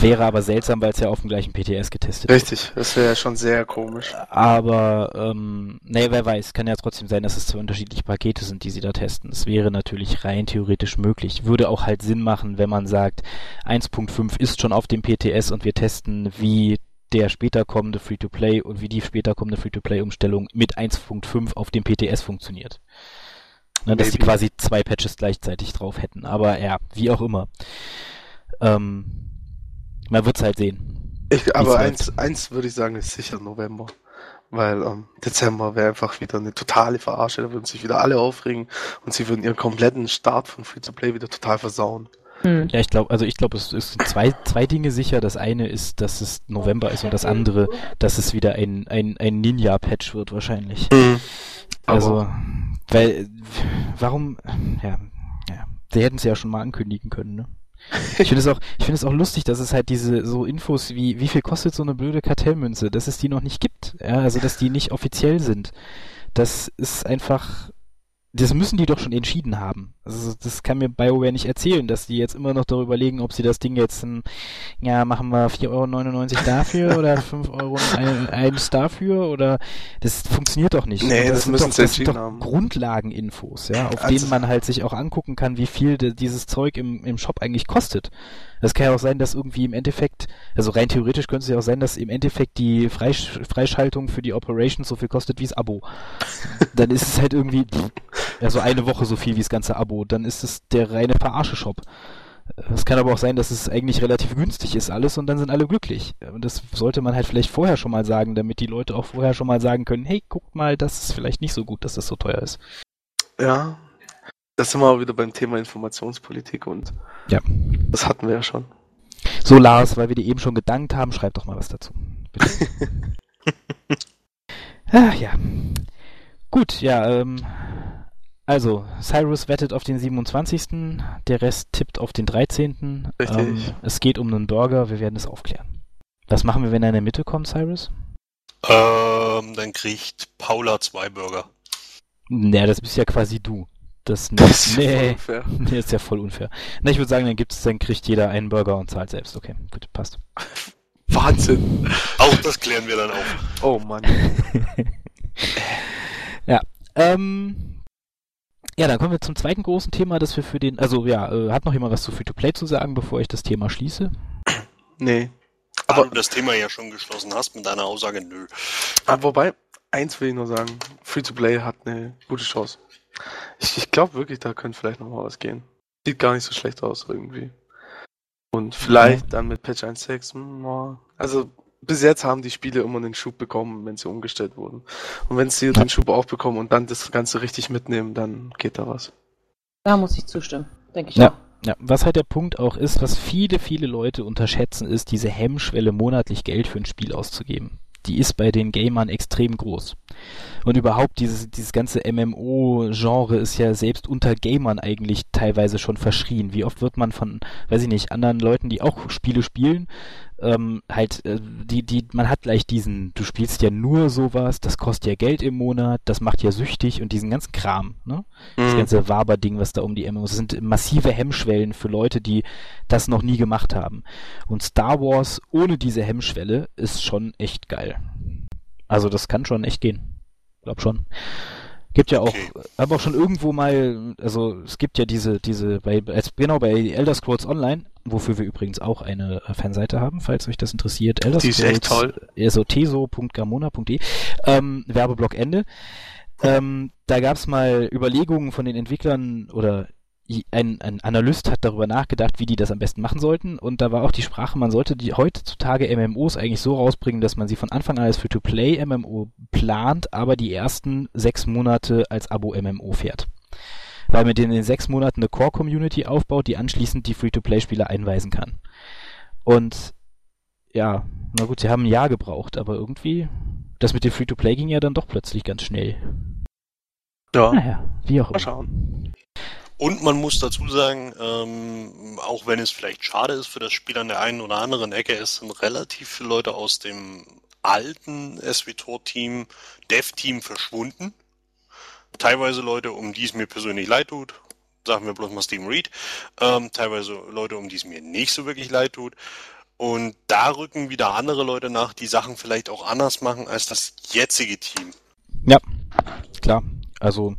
Wäre aber seltsam, weil es ja auf dem gleichen PTS getestet wird. Richtig, das wäre schon sehr komisch. Aber, ähm, nee, wer weiß, kann ja trotzdem sein, dass es zwei unterschiedliche Pakete sind, die sie da testen. Es wäre natürlich rein theoretisch möglich. Würde auch halt Sinn machen, wenn man sagt, 1.5 ist schon auf dem PTS und wir testen, wie der später kommende Free-to-Play und wie die später kommende Free-to-Play-Umstellung mit 1.5 auf dem PTS funktioniert. Ne, dass die Maybe. quasi zwei Patches gleichzeitig drauf hätten. Aber ja, wie auch immer. Ähm, man wird's halt sehen. Ich, aber eins, eins würde ich sagen, ist sicher November. Weil ähm, Dezember wäre einfach wieder eine totale Verarsche. Da würden sich wieder alle aufregen und sie würden ihren kompletten Start von Free-to-Play wieder total versauen. Hm. Ja, ich glaube, also ich glaube, es es sind zwei, zwei Dinge sicher. Das eine ist, dass es November ist und das andere, dass es wieder ein, ein, ein Ninja-Patch wird wahrscheinlich. Also, weil, warum, ja, ja, sie hätten es ja schon mal ankündigen können, ne? Ich finde es auch, ich finde es auch lustig, dass es halt diese so Infos wie, wie viel kostet so eine blöde Kartellmünze, dass es die noch nicht gibt, ja, also dass die nicht offiziell sind. Das ist einfach, das müssen die doch schon entschieden haben. Also das kann mir BioWare nicht erzählen, dass die jetzt immer noch darüber legen, ob sie das Ding jetzt, ähm, ja, machen wir 4,99 Euro dafür oder 5 Euro ein, eins dafür oder das funktioniert doch nicht. Nee, Und das sind müssen doch, sie das sind doch haben. Grundlageninfos, ja, auf Also- denen man halt sich auch angucken kann, wie viel de, dieses Zeug im, im Shop eigentlich kostet. Das kann ja auch sein, dass irgendwie im Endeffekt, also rein theoretisch könnte es ja auch sein, dass im Endeffekt die Freisch Freischaltung für die Operations so viel kostet wie das Abo. Dann ist es halt irgendwie, pff, ja, so eine Woche so viel wie das ganze Abo. Dann ist es der reine Verarsche-Shop. Es kann aber auch sein, dass es eigentlich relativ günstig ist alles und dann sind alle glücklich. Und das sollte man halt vielleicht vorher schon mal sagen, damit die Leute auch vorher schon mal sagen können, hey, guckt mal, das ist vielleicht nicht so gut, dass das so teuer ist. Ja. Das sind wir auch wieder beim Thema Informationspolitik und Ja. das hatten wir ja schon. So, Lars, weil wir dir eben schon gedankt haben, schreib doch mal was dazu. Bitte. Ach ja. Gut, ja, ähm. Also, Cyrus wettet auf den 27. Der Rest tippt auf den 13. Richtig. Ähm, es geht um einen Burger, wir werden es aufklären. Was machen wir, wenn er in der Mitte kommt, Cyrus? Ähm, dann kriegt Paula zwei Burger. Naja, das bist ja quasi du. Das, Das ist ja voll nee, unfair. nee, ist ja voll unfair. Na, ich würde sagen, dann gibt's, dann kriegt jeder einen Burger und zahlt selbst. Okay, gut, passt. Wahnsinn. Auch das klären wir dann auf. Oh Mann. ja, ähm, ja, dann kommen wir zum zweiten großen Thema, das wir für den, also ja, äh, hat noch jemand was zu Free-to-Play zu sagen, bevor ich das Thema schließe? Nee. Aber Aber, du das Thema ja schon geschlossen hast mit deiner Aussage, nö. aber wobei, eins will ich nur sagen. Free-to-Play hat eine gute Chance. Ich, ich glaube wirklich, da könnte vielleicht noch mal was gehen. Sieht gar nicht so schlecht aus irgendwie. Und vielleicht dann mit Patch 1.6, hm, ja. also bis jetzt haben die Spiele immer einen Schub bekommen, wenn sie umgestellt wurden. Und wenn sie den Schub auch bekommen und dann das Ganze richtig mitnehmen, dann geht da was. Da muss ich zustimmen, denke ich Ja. auch. Ja, was halt der Punkt auch ist, was viele, viele Leute unterschätzen, ist diese Hemmschwelle, monatlich Geld für ein Spiel auszugeben. Die ist bei den Gamern extrem groß. Und überhaupt dieses, dieses ganze MMO-Genre ist ja selbst unter Gamern eigentlich teilweise schon verschrien. Wie oft wird man von, weiß ich nicht, anderen Leuten, die auch Spiele spielen, ähm, halt, äh, die, die, man hat gleich diesen, du spielst ja nur sowas, das kostet ja Geld im Monat, das macht ja süchtig und diesen ganzen Kram, ne? Das Mhm. ganze Waber-Ding, was da um die MMOs, das sind massive Hemmschwellen für Leute, die das noch nie gemacht haben. Und Star Wars ohne diese Hemmschwelle ist schon echt geil. Also das kann schon echt gehen. Glaub schon. Gibt ja auch, Okay. habe auch schon irgendwo mal, also es gibt ja diese, diese, bei, genau bei Elder Scrolls Online, wofür wir übrigens auch eine äh, Fanseite haben, falls euch das interessiert. Elder Die ist echt toll. Also teso.gamona.de, ähm, Werbeblock Ende. Ähm, da gab's mal Überlegungen von den Entwicklern oder ein, ein Analyst hat darüber nachgedacht, wie die das am besten machen sollten. Und da war auch die Sprache, man sollte die heutzutage MMOs eigentlich so rausbringen, dass man sie von Anfang an als Free-to-Play-MMO plant, aber die ersten sechs Monate als Abo-MMO fährt. Weil man in den sechs Monaten eine Core-Community aufbaut, die anschließend die Free-to-Play-Spieler einweisen kann. Und ja, na gut, sie haben ein Jahr gebraucht, aber irgendwie, das mit dem Free-to-Play ging ja dann doch plötzlich ganz schnell. Ja, Naja, wie auch mal immer. schauen. Und man muss dazu sagen, ähm, auch wenn es vielleicht schade ist für das Spiel an der einen oder anderen Ecke, es sind relativ viele Leute aus dem alten SWTOR-Team, Dev-Team verschwunden. Teilweise Leute, um die es mir persönlich leid tut, sagen wir bloß mal Steven Reed, ähm, teilweise Leute, um die es mir nicht so wirklich leid tut. Und da rücken wieder andere Leute nach, die Sachen vielleicht auch anders machen als das jetzige Team. Ja, klar. Also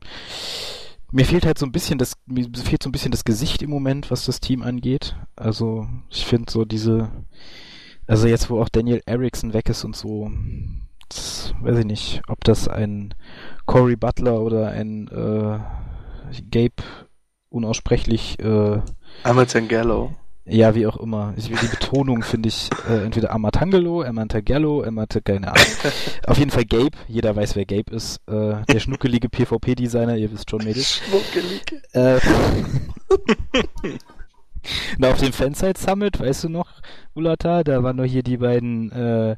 mir fehlt halt so ein bisschen das, mir fehlt so ein bisschen das Gesicht im Moment, was das Team angeht. Also ich finde so diese, also jetzt wo auch Daniel Erickson weg ist und so, das, weiß ich nicht, ob das ein Cory Butler oder ein äh, Gabe unaussprechlich äh, Einmal Gallo. Ja, wie auch immer. Ich, die Betonung finde ich äh, entweder Amatangelo, Amantagello, Amata, keine Ahnung. Auf jeden Fall Gabe. Jeder weiß, wer Gabe ist. Äh, der schnuckelige PvP-Designer, ihr wisst schon, Mädels. Schnuckelige. Äh, Na, auf dem Fanside Summit, weißt du noch, Ulata, da waren nur hier die beiden, äh,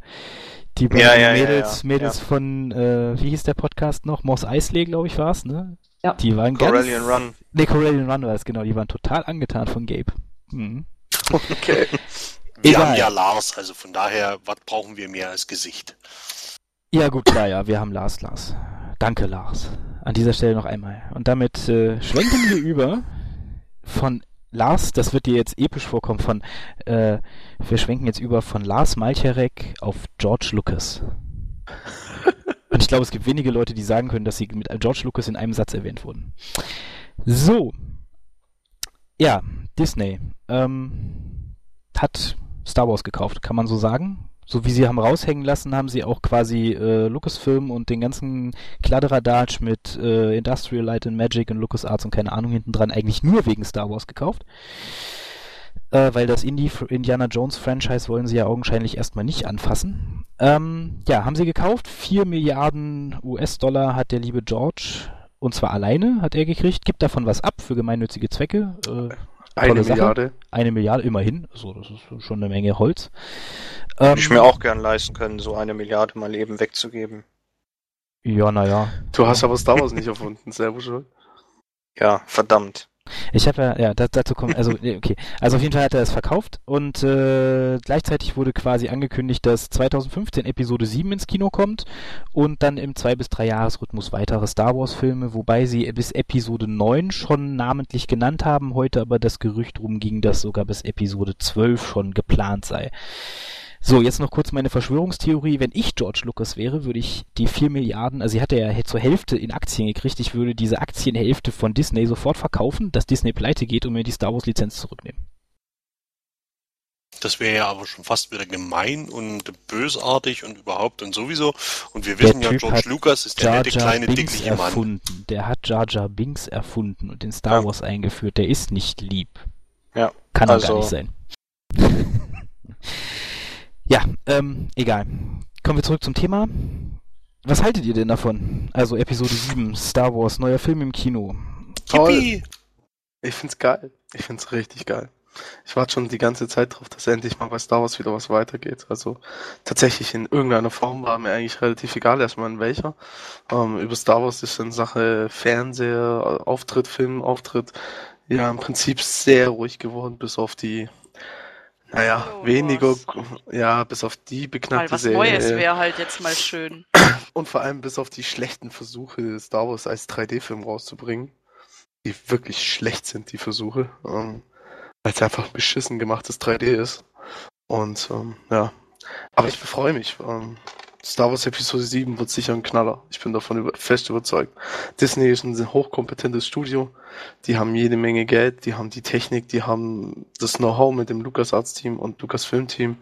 die beiden Ja, ja, Mädels, ja. Mädels Ja. von, äh, wie hieß der Podcast noch? Moss Eisley, glaube ich, war's, ne? Ja. Die waren Corellian ganz... Run. Ne, Corellian Run war es, genau. Die waren total angetan von Gabe. Mhm. Okay. Wir Egal. haben ja Lars, also von daher, was brauchen wir mehr als Gesicht? Ja, gut, klar, ja, wir haben Lars, Lars. Danke, Lars. An dieser Stelle noch einmal. Und damit äh, schwenken wir über von Lars, das wird dir jetzt episch vorkommen, von, äh, wir schwenken jetzt über von Lars Malcharek auf George Lucas. Und ich glaube, es gibt wenige Leute, die sagen können, dass sie mit George Lucas in einem Satz erwähnt wurden. So. Ja, Disney ähm, hat Star Wars gekauft, kann man so sagen. So wie sie haben raushängen lassen, haben sie auch quasi äh, Lucasfilm und den ganzen Kladderadatsch mit äh, Industrial Light and Magic und LucasArts und keine Ahnung hinten dran eigentlich nur wegen Star Wars gekauft. Äh, weil das Indie Indiana Jones Franchise wollen sie ja augenscheinlich erstmal nicht anfassen. Ähm, ja, haben sie gekauft. 4 Milliarden US-Dollar hat der liebe George Und zwar alleine hat er gekriegt, gibt davon was ab für gemeinnützige Zwecke. Äh, Eine Sache. Milliarde. Eine Milliarde immerhin. So, das ist schon eine Menge Holz. Hätte Ähm, ich mir auch gern leisten können, so eine Milliarde mal eben wegzugeben. Ja, naja. Du hast aber Star Wars nicht erfunden, selber schon. Ja, verdammt. Ich habe ja, ja, da, dazu kommen, also, okay. Also auf jeden Fall hat er es verkauft und äh, gleichzeitig wurde quasi angekündigt, dass 2015 Episode 7 ins Kino kommt und dann im 2- bis 3-Jahres-Rhythmus weitere Star Wars-Filme, wobei sie bis Episode 9 schon namentlich genannt haben, heute aber das Gerücht rumging, dass sogar bis Episode 12 schon geplant sei. So, jetzt noch kurz meine Verschwörungstheorie. Wenn ich George Lucas wäre, würde ich die 4 Milliarden, also sie hat ja zur Hälfte in Aktien gekriegt, ich würde diese Aktienhälfte von Disney sofort verkaufen, dass Disney pleite geht und mir die Star Wars Lizenz zurücknehmen. Das wäre ja aber schon fast wieder gemein und bösartig und überhaupt und sowieso. Und wir wissen ja, Typ George Lucas ist der Jar nette kleine Binks dickliche Mann. erfunden. Der hat Jar Jar Binks erfunden und in Star Ja. Wars eingeführt. Der ist nicht lieb. Ja, Kann er also- gar nicht sein. ja, ähm, egal. Kommen wir zurück zum Thema. Was haltet ihr denn davon? Also Episode 7, Star Wars, neuer Film im Kino. Toll. Yippie! Ich find's geil. Ich find's richtig geil. Ich warte schon die ganze Zeit drauf, dass endlich mal bei Star Wars wieder was weitergeht. Also tatsächlich in irgendeiner Form war mir eigentlich relativ egal, erstmal in welcher. Ähm, über Star Wars ist in Sache Fernseher, Auftritt, Film, Auftritt, ja im Prinzip sehr ruhig geworden, bis auf die, naja, Oh, weniger, ja, bis auf die Mal beknackte was Serie. Neues wäre halt jetzt mal schön. Und vor allem bis auf die schlechten Versuche, Star Wars als 3D-Film rauszubringen, die wirklich schlecht sind, die Versuche, ähm, weil es einfach ein beschissen gemachtes 3D ist. Und ähm, ja, aber ich freue mich. Ähm, Star Wars Episode 7 wird sicher ein Knaller. Ich bin davon über fest überzeugt. Disney ist ein hochkompetentes Studio. Die haben jede Menge Geld, die haben die Technik, die haben das Know-how mit dem LucasArts-Team und Lucasfilm-Team.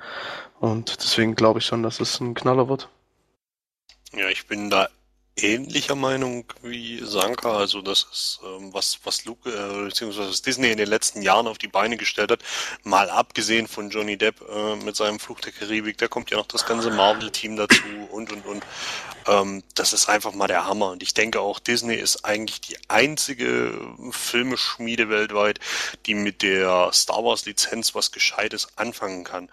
Und deswegen glaube ich schon, dass es ein Knaller wird. Ja, ich bin da ähnlicher Meinung wie Sanka. Also das ist ähm, was, was Luke, äh, beziehungsweise was Disney in den letzten Jahren auf die Beine gestellt hat. Mal abgesehen von Johnny Depp äh, mit seinem Fluch der Karibik, da kommt ja noch das ganze Marvel-Team dazu und und und. Ähm, das ist einfach mal der Hammer. Und ich denke auch, Disney ist eigentlich die einzige Filmeschmiede weltweit, die mit der Star Wars-Lizenz was Gescheites anfangen kann.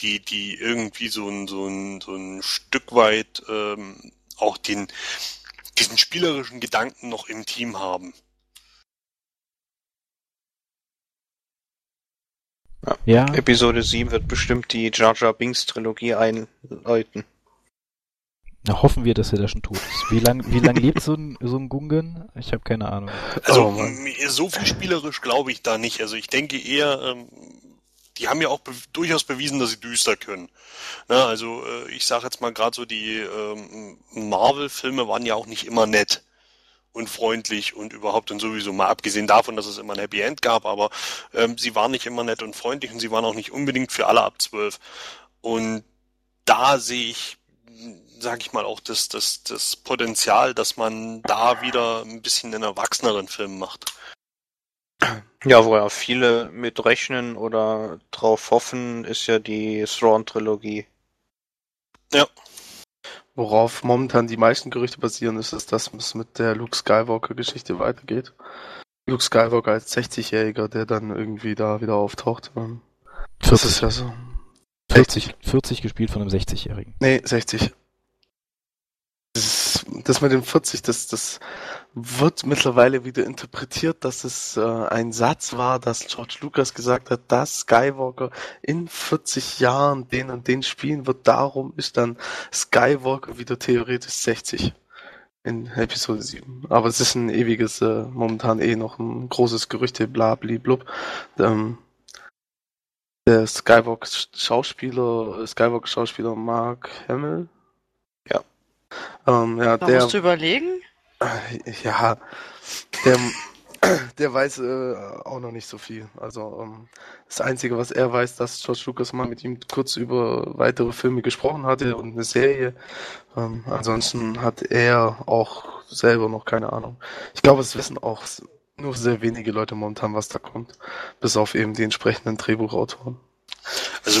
Die, die irgendwie so ein, so ein, so ein Stück weit ähm, auch den, diesen spielerischen Gedanken noch im Team haben. Ja, Episode 7 wird bestimmt die Jar Jar Binks Trilogie einläuten. na, hoffen wir, dass er da schon tot ist. Wie lang, wie lang lebt so ein, so ein Gungan? Ich habe keine Ahnung. Also Oh so viel spielerisch glaube ich da nicht. Also ich denke eher, ähm, die haben ja auch be durchaus bewiesen, dass sie düster können. Na, also äh, ich sage jetzt mal gerade so, die ähm, Marvel-Filme waren ja auch nicht immer nett und freundlich und überhaupt und sowieso mal abgesehen davon, dass es immer ein Happy End gab, aber ähm, sie waren nicht immer nett und freundlich und sie waren auch nicht unbedingt für alle ab zwölf. Und da sehe ich, sage ich mal, auch das, das, das Potenzial, dass man da wieder ein bisschen einen erwachseneren Film macht. Ja, wo ja viele mit rechnen oder drauf hoffen, ist ja die Thrawn-Trilogie. Ja, Worauf momentan die meisten Gerüchte basieren, ist, dass es mit der Luke Skywalker-Geschichte weitergeht. Luke Skywalker als 60-Jähriger, der dann irgendwie da wieder auftaucht. Ähm, Das 40, ist ja so. 40, 40 gespielt von einem 60-Jährigen. Nee, 60. Das, mit dem 40, das, das wird mittlerweile wieder interpretiert, dass es äh, ein Satz war, dass George Lucas gesagt hat, dass Skywalker in 40 Jahren den und den spielen wird. Darum ist dann Skywalker wieder theoretisch 60 in Episode 7. Aber es ist ein ewiges, äh, momentan eh noch ein großes Gerüchte, bla bli blub. Ähm, der Skywalker-Schauspieler, Skywalker-Schauspieler Mark Hamill. Ja. Ähm, ja, Da der, musst du überlegen. ja, der, der weiß äh, auch noch nicht so viel. Also ähm, das Einzige, was er weiß, dass George Lucas mal mit ihm kurz über weitere Filme gesprochen hatte und eine Serie. Ähm, ansonsten hat er auch selber noch keine Ahnung. Ich glaube, es wissen auch nur sehr wenige Leute momentan, was da kommt. Bis auf eben die entsprechenden Drehbuchautoren. also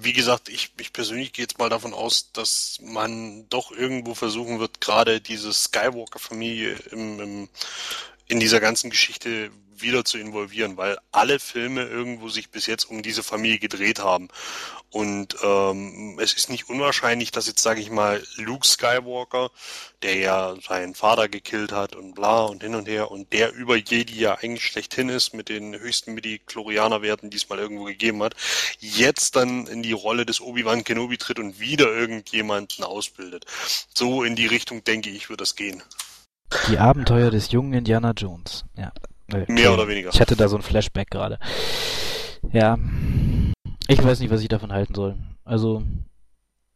wie gesagt, ich, ich persönlich gehe jetzt mal davon aus, dass man doch irgendwo versuchen wird, gerade diese Skywalker-Familie im, im, in dieser ganzen Geschichte wieder zu involvieren, weil alle Filme irgendwo sich bis jetzt um diese Familie gedreht haben. Und ähm, es ist nicht unwahrscheinlich, dass jetzt, sage ich mal, Luke Skywalker, der ja seinen Vater gekillt hat und bla und hin und her und der über Jedi ja eigentlich schlechthin ist mit den höchsten Midi-Chlorianer-Werten, die es mal irgendwo gegeben hat, jetzt dann in die Rolle des Obi-Wan Kenobi tritt und wieder irgendjemanden ausbildet. So in die Richtung, denke ich, wird das gehen. Die Abenteuer des jungen Indiana Jones. Ja. Okay. Mehr oder weniger. Ich hatte da so ein Flashback gerade. Ja. Ich weiß nicht, was ich davon halten soll. Also,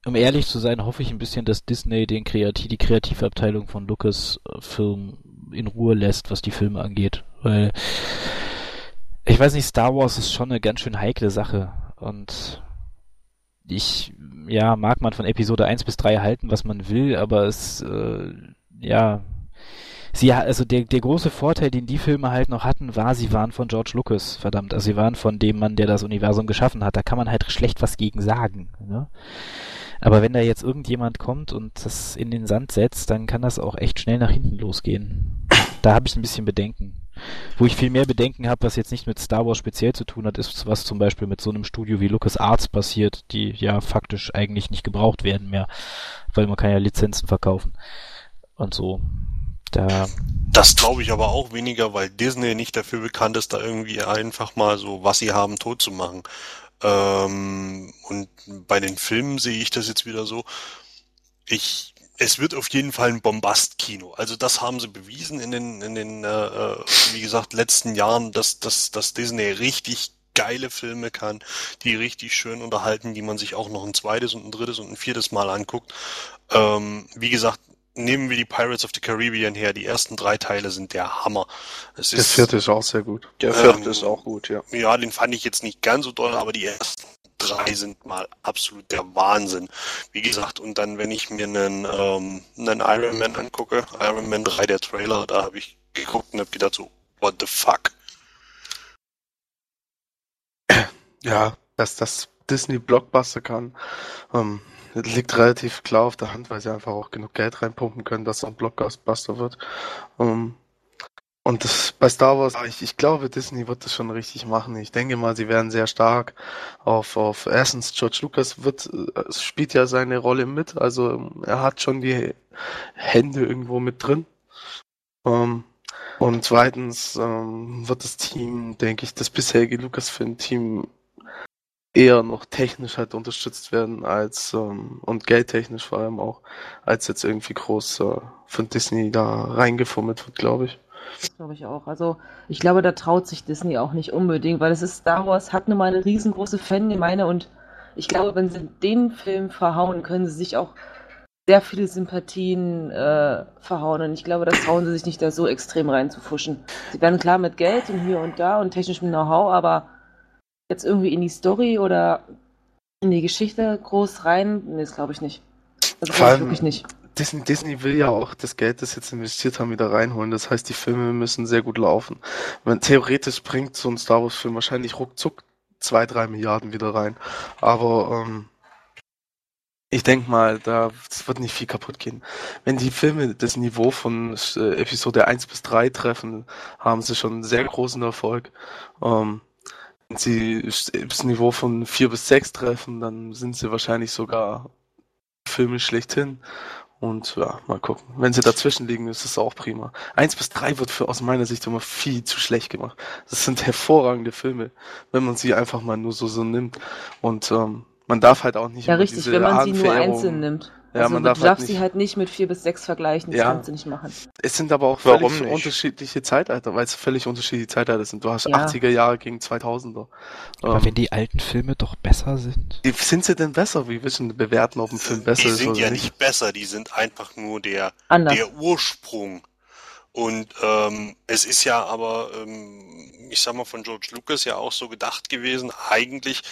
um ehrlich zu sein, hoffe ich ein bisschen, dass Disney den Kreativ die Kreativabteilung von Lucasfilm in Ruhe lässt, was die Filme angeht. Weil ich weiß nicht, Star Wars ist schon eine ganz schön heikle Sache. Und ich, ja, mag man von Episode 1 bis 3 halten, was man will, aber es, äh, ja, sie, also der, der große Vorteil, den die Filme halt noch hatten, war, sie waren von George Lucas, verdammt. Also sie waren von dem Mann, der das Universum geschaffen hat. Da kann man halt schlecht was gegen sagen. Ne? Aber wenn da jetzt irgendjemand kommt und das in den Sand setzt, dann kann das auch echt schnell nach hinten losgehen. Da habe ich ein bisschen Bedenken. Wo ich viel mehr Bedenken habe, was jetzt nicht mit Star Wars speziell zu tun hat, ist, was zum Beispiel mit so einem Studio wie Lucas Arts passiert, die ja faktisch eigentlich nicht gebraucht werden mehr, weil man kann ja Lizenzen verkaufen und so. Da das glaube ich aber auch weniger, weil Disney nicht dafür bekannt ist, da irgendwie einfach mal so, was sie haben, tot zu machen. Ähm, und bei den Filmen sehe ich das jetzt wieder so. Ich, es wird auf jeden Fall ein Bombast-Kino. Also das haben sie bewiesen in den, in den, äh, äh wie gesagt, letzten Jahren, dass, dass, dass Disney richtig geile Filme kann, die richtig schön unterhalten, die man sich auch noch ein zweites und ein drittes und ein viertes Mal anguckt. Ähm, wie gesagt, nehmen wir die Pirates of the Caribbean her. Die ersten drei Teile sind der Hammer. Es der vierte ist auch sehr gut. Der vierte ähm, ist auch gut, ja. Ja, den fand ich jetzt nicht ganz so doll, aber die ersten drei sind mal absolut der Wahnsinn. Wie gesagt, und dann, wenn ich mir einen, ähm, einen Iron Man angucke, Iron Man 3, der Trailer, da habe ich geguckt und habe gedacht so, what the fuck? Ja, dass das Disney Blockbuster kann. Ähm, liegt relativ klar auf der Hand, weil sie einfach auch genug Geld reinpumpen können, dass es ein Blockbuster wird. Um, ähm, und das, bei Star Wars, ich, ich glaube, Disney wird das schon richtig machen. Ich denke mal, sie werden sehr stark auf, auf erstens, George Lucas wird, äh, spielt ja seine Rolle mit, also er hat schon die Hände irgendwo mit drin. Um, ähm, und zweitens ähm, wird das Team, denke ich, das bisherige Lucasfilm-Team eher noch technisch halt unterstützt werden als ähm, und geldtechnisch vor allem auch, als jetzt irgendwie groß äh, von Disney da reingefummelt wird, glaube ich. Glaube ich auch. Also ich glaube, da traut sich Disney auch nicht unbedingt, weil es ist Star Wars, hat nun mal eine riesengroße Fangemeinde und ich glaube, wenn sie den Film verhauen, können sie sich auch sehr viele Sympathien äh, verhauen und ich glaube, das trauen sie sich nicht da so extrem reinzufuschen. Sie werden klar mit Geld und hier und da und technischem Know-how, aber jetzt irgendwie in die Story oder in die Geschichte groß rein, nee, das glaube ich nicht. Also glaube ich wirklich nicht. Disney, Disney will ja auch das Geld, das jetzt investiert haben, wieder reinholen. Das heißt, die Filme müssen sehr gut laufen. Wenn theoretisch bringt so ein Star Wars Film wahrscheinlich ruckzuck zwei, drei Milliarden wieder rein. Aber ähm, ich denke mal, da wird nicht viel kaputt gehen. Wenn die Filme das Niveau von äh, Episode 1 bis 3 treffen, haben sie schon einen sehr großen Erfolg. Ähm, wenn sie das Niveau von 4 bis 6 treffen, dann sind sie wahrscheinlich sogar Filme schlechthin. Und ja, mal gucken. Wenn sie dazwischen liegen, ist es auch prima. 1 bis 3 wird für aus meiner Sicht immer viel zu schlecht gemacht. Das sind hervorragende Filme, wenn man sie einfach mal nur so, so nimmt. Und ähm, man darf halt auch nicht. Ja, richtig, wenn man sie nur einzeln nimmt. Ja, also man darf du darfst halt sie halt nicht mit vier bis sechs vergleichen, das ja. kannst du nicht machen. Es sind aber auch völlig unterschiedliche Zeitalter, weil es völlig unterschiedliche Zeitalter sind. Du hast ja. 80er Jahre gegen 2000er. Aber ähm, wenn die alten Filme doch besser sind? Wie sind sie denn besser? Wie du bewerten, ob ein Film besser ist oder nicht? Die sind ja nicht besser, die sind einfach nur der, der Ursprung. Und ähm, es ist ja aber, ähm, ich sag mal, von George Lucas ja auch so gedacht gewesen, eigentlich,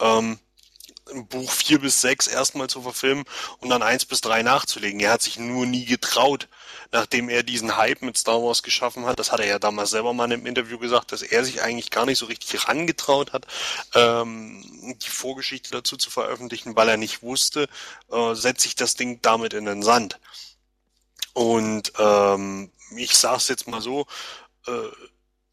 ähm, Buch 4 bis 6 erstmal zu verfilmen und dann 1 bis 3 nachzulegen. Er hat sich nur nie getraut, nachdem er diesen Hype mit Star Wars geschaffen hat. Das hat er ja damals selber mal im Interview gesagt, dass er sich eigentlich gar nicht so richtig rangetraut hat, ähm, die Vorgeschichte dazu zu veröffentlichen, weil er nicht wusste, äh, setze ich das Ding damit in den Sand. Und ähm, ich sag's jetzt mal so, äh,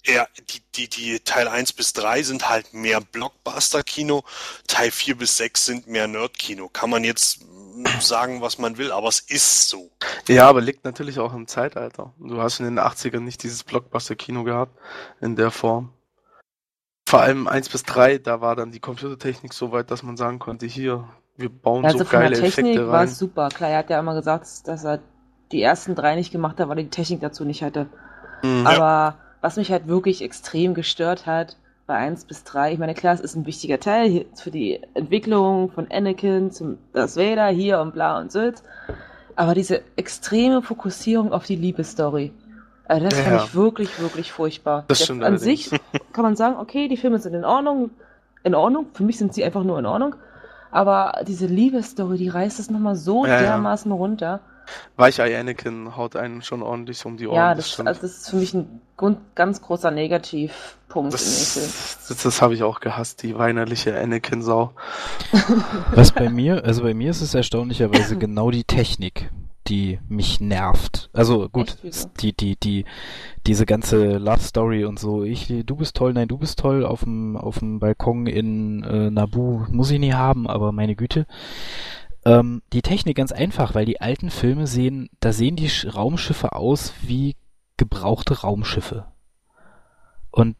ja, die, die, die Teil 1 bis 3 sind halt mehr Blockbuster-Kino, Teil 4 bis 6 sind mehr Nerd-Kino. Kann man jetzt sagen, was man will, aber es ist so. Ja, aber liegt natürlich auch im Zeitalter. Du hast in den 80ern nicht dieses Blockbuster-Kino gehabt in der Form. Vor allem 1 bis 3, da war dann die Computertechnik so weit, dass man sagen konnte, hier, wir bauen Also so von der geile Technik Effekte war rein. es super. Klar, er hat ja immer gesagt, dass er die ersten drei nicht gemacht hat, weil er die Technik dazu nicht hatte. Mhm. Aber was mich halt wirklich extrem gestört hat, bei 1 bis 3, ich meine, klar, es ist ein wichtiger Teil für die Entwicklung von Anakin zum Darth Vader hier und bla und Sylt. Aber diese extreme Fokussierung auf die Liebesstory, also das Ja, fand ja. ich wirklich, wirklich furchtbar. Das stimmt An allerdings. sich kann man sagen, okay, die Filme sind in Ordnung, in Ordnung. Für mich sind sie einfach nur in Ordnung. Aber diese Liebesstory, die reißt es nochmal so Ja, ja. dermaßen runter. Weichei Anakin haut einen schon ordentlich um die Ohren. Ja, das, stimmt. also das ist für mich ein Grund, ganz großer Negativpunkt das, das, das habe ich auch gehasst, die weinerliche Anakin-Sau. Was bei mir, also bei mir ist es erstaunlicherweise genau die Technik, die mich nervt. Also gut, die, die, die, diese ganze Love Story und so, ich, du bist toll, nein, du bist toll, auf dem, auf dem Balkon in äh, Nabu muss ich nie haben, aber meine Güte. Ähm, die Technik ganz einfach, weil die alten Filme sehen, da sehen die Sch- Raumschiffe aus wie gebrauchte Raumschiffe. Und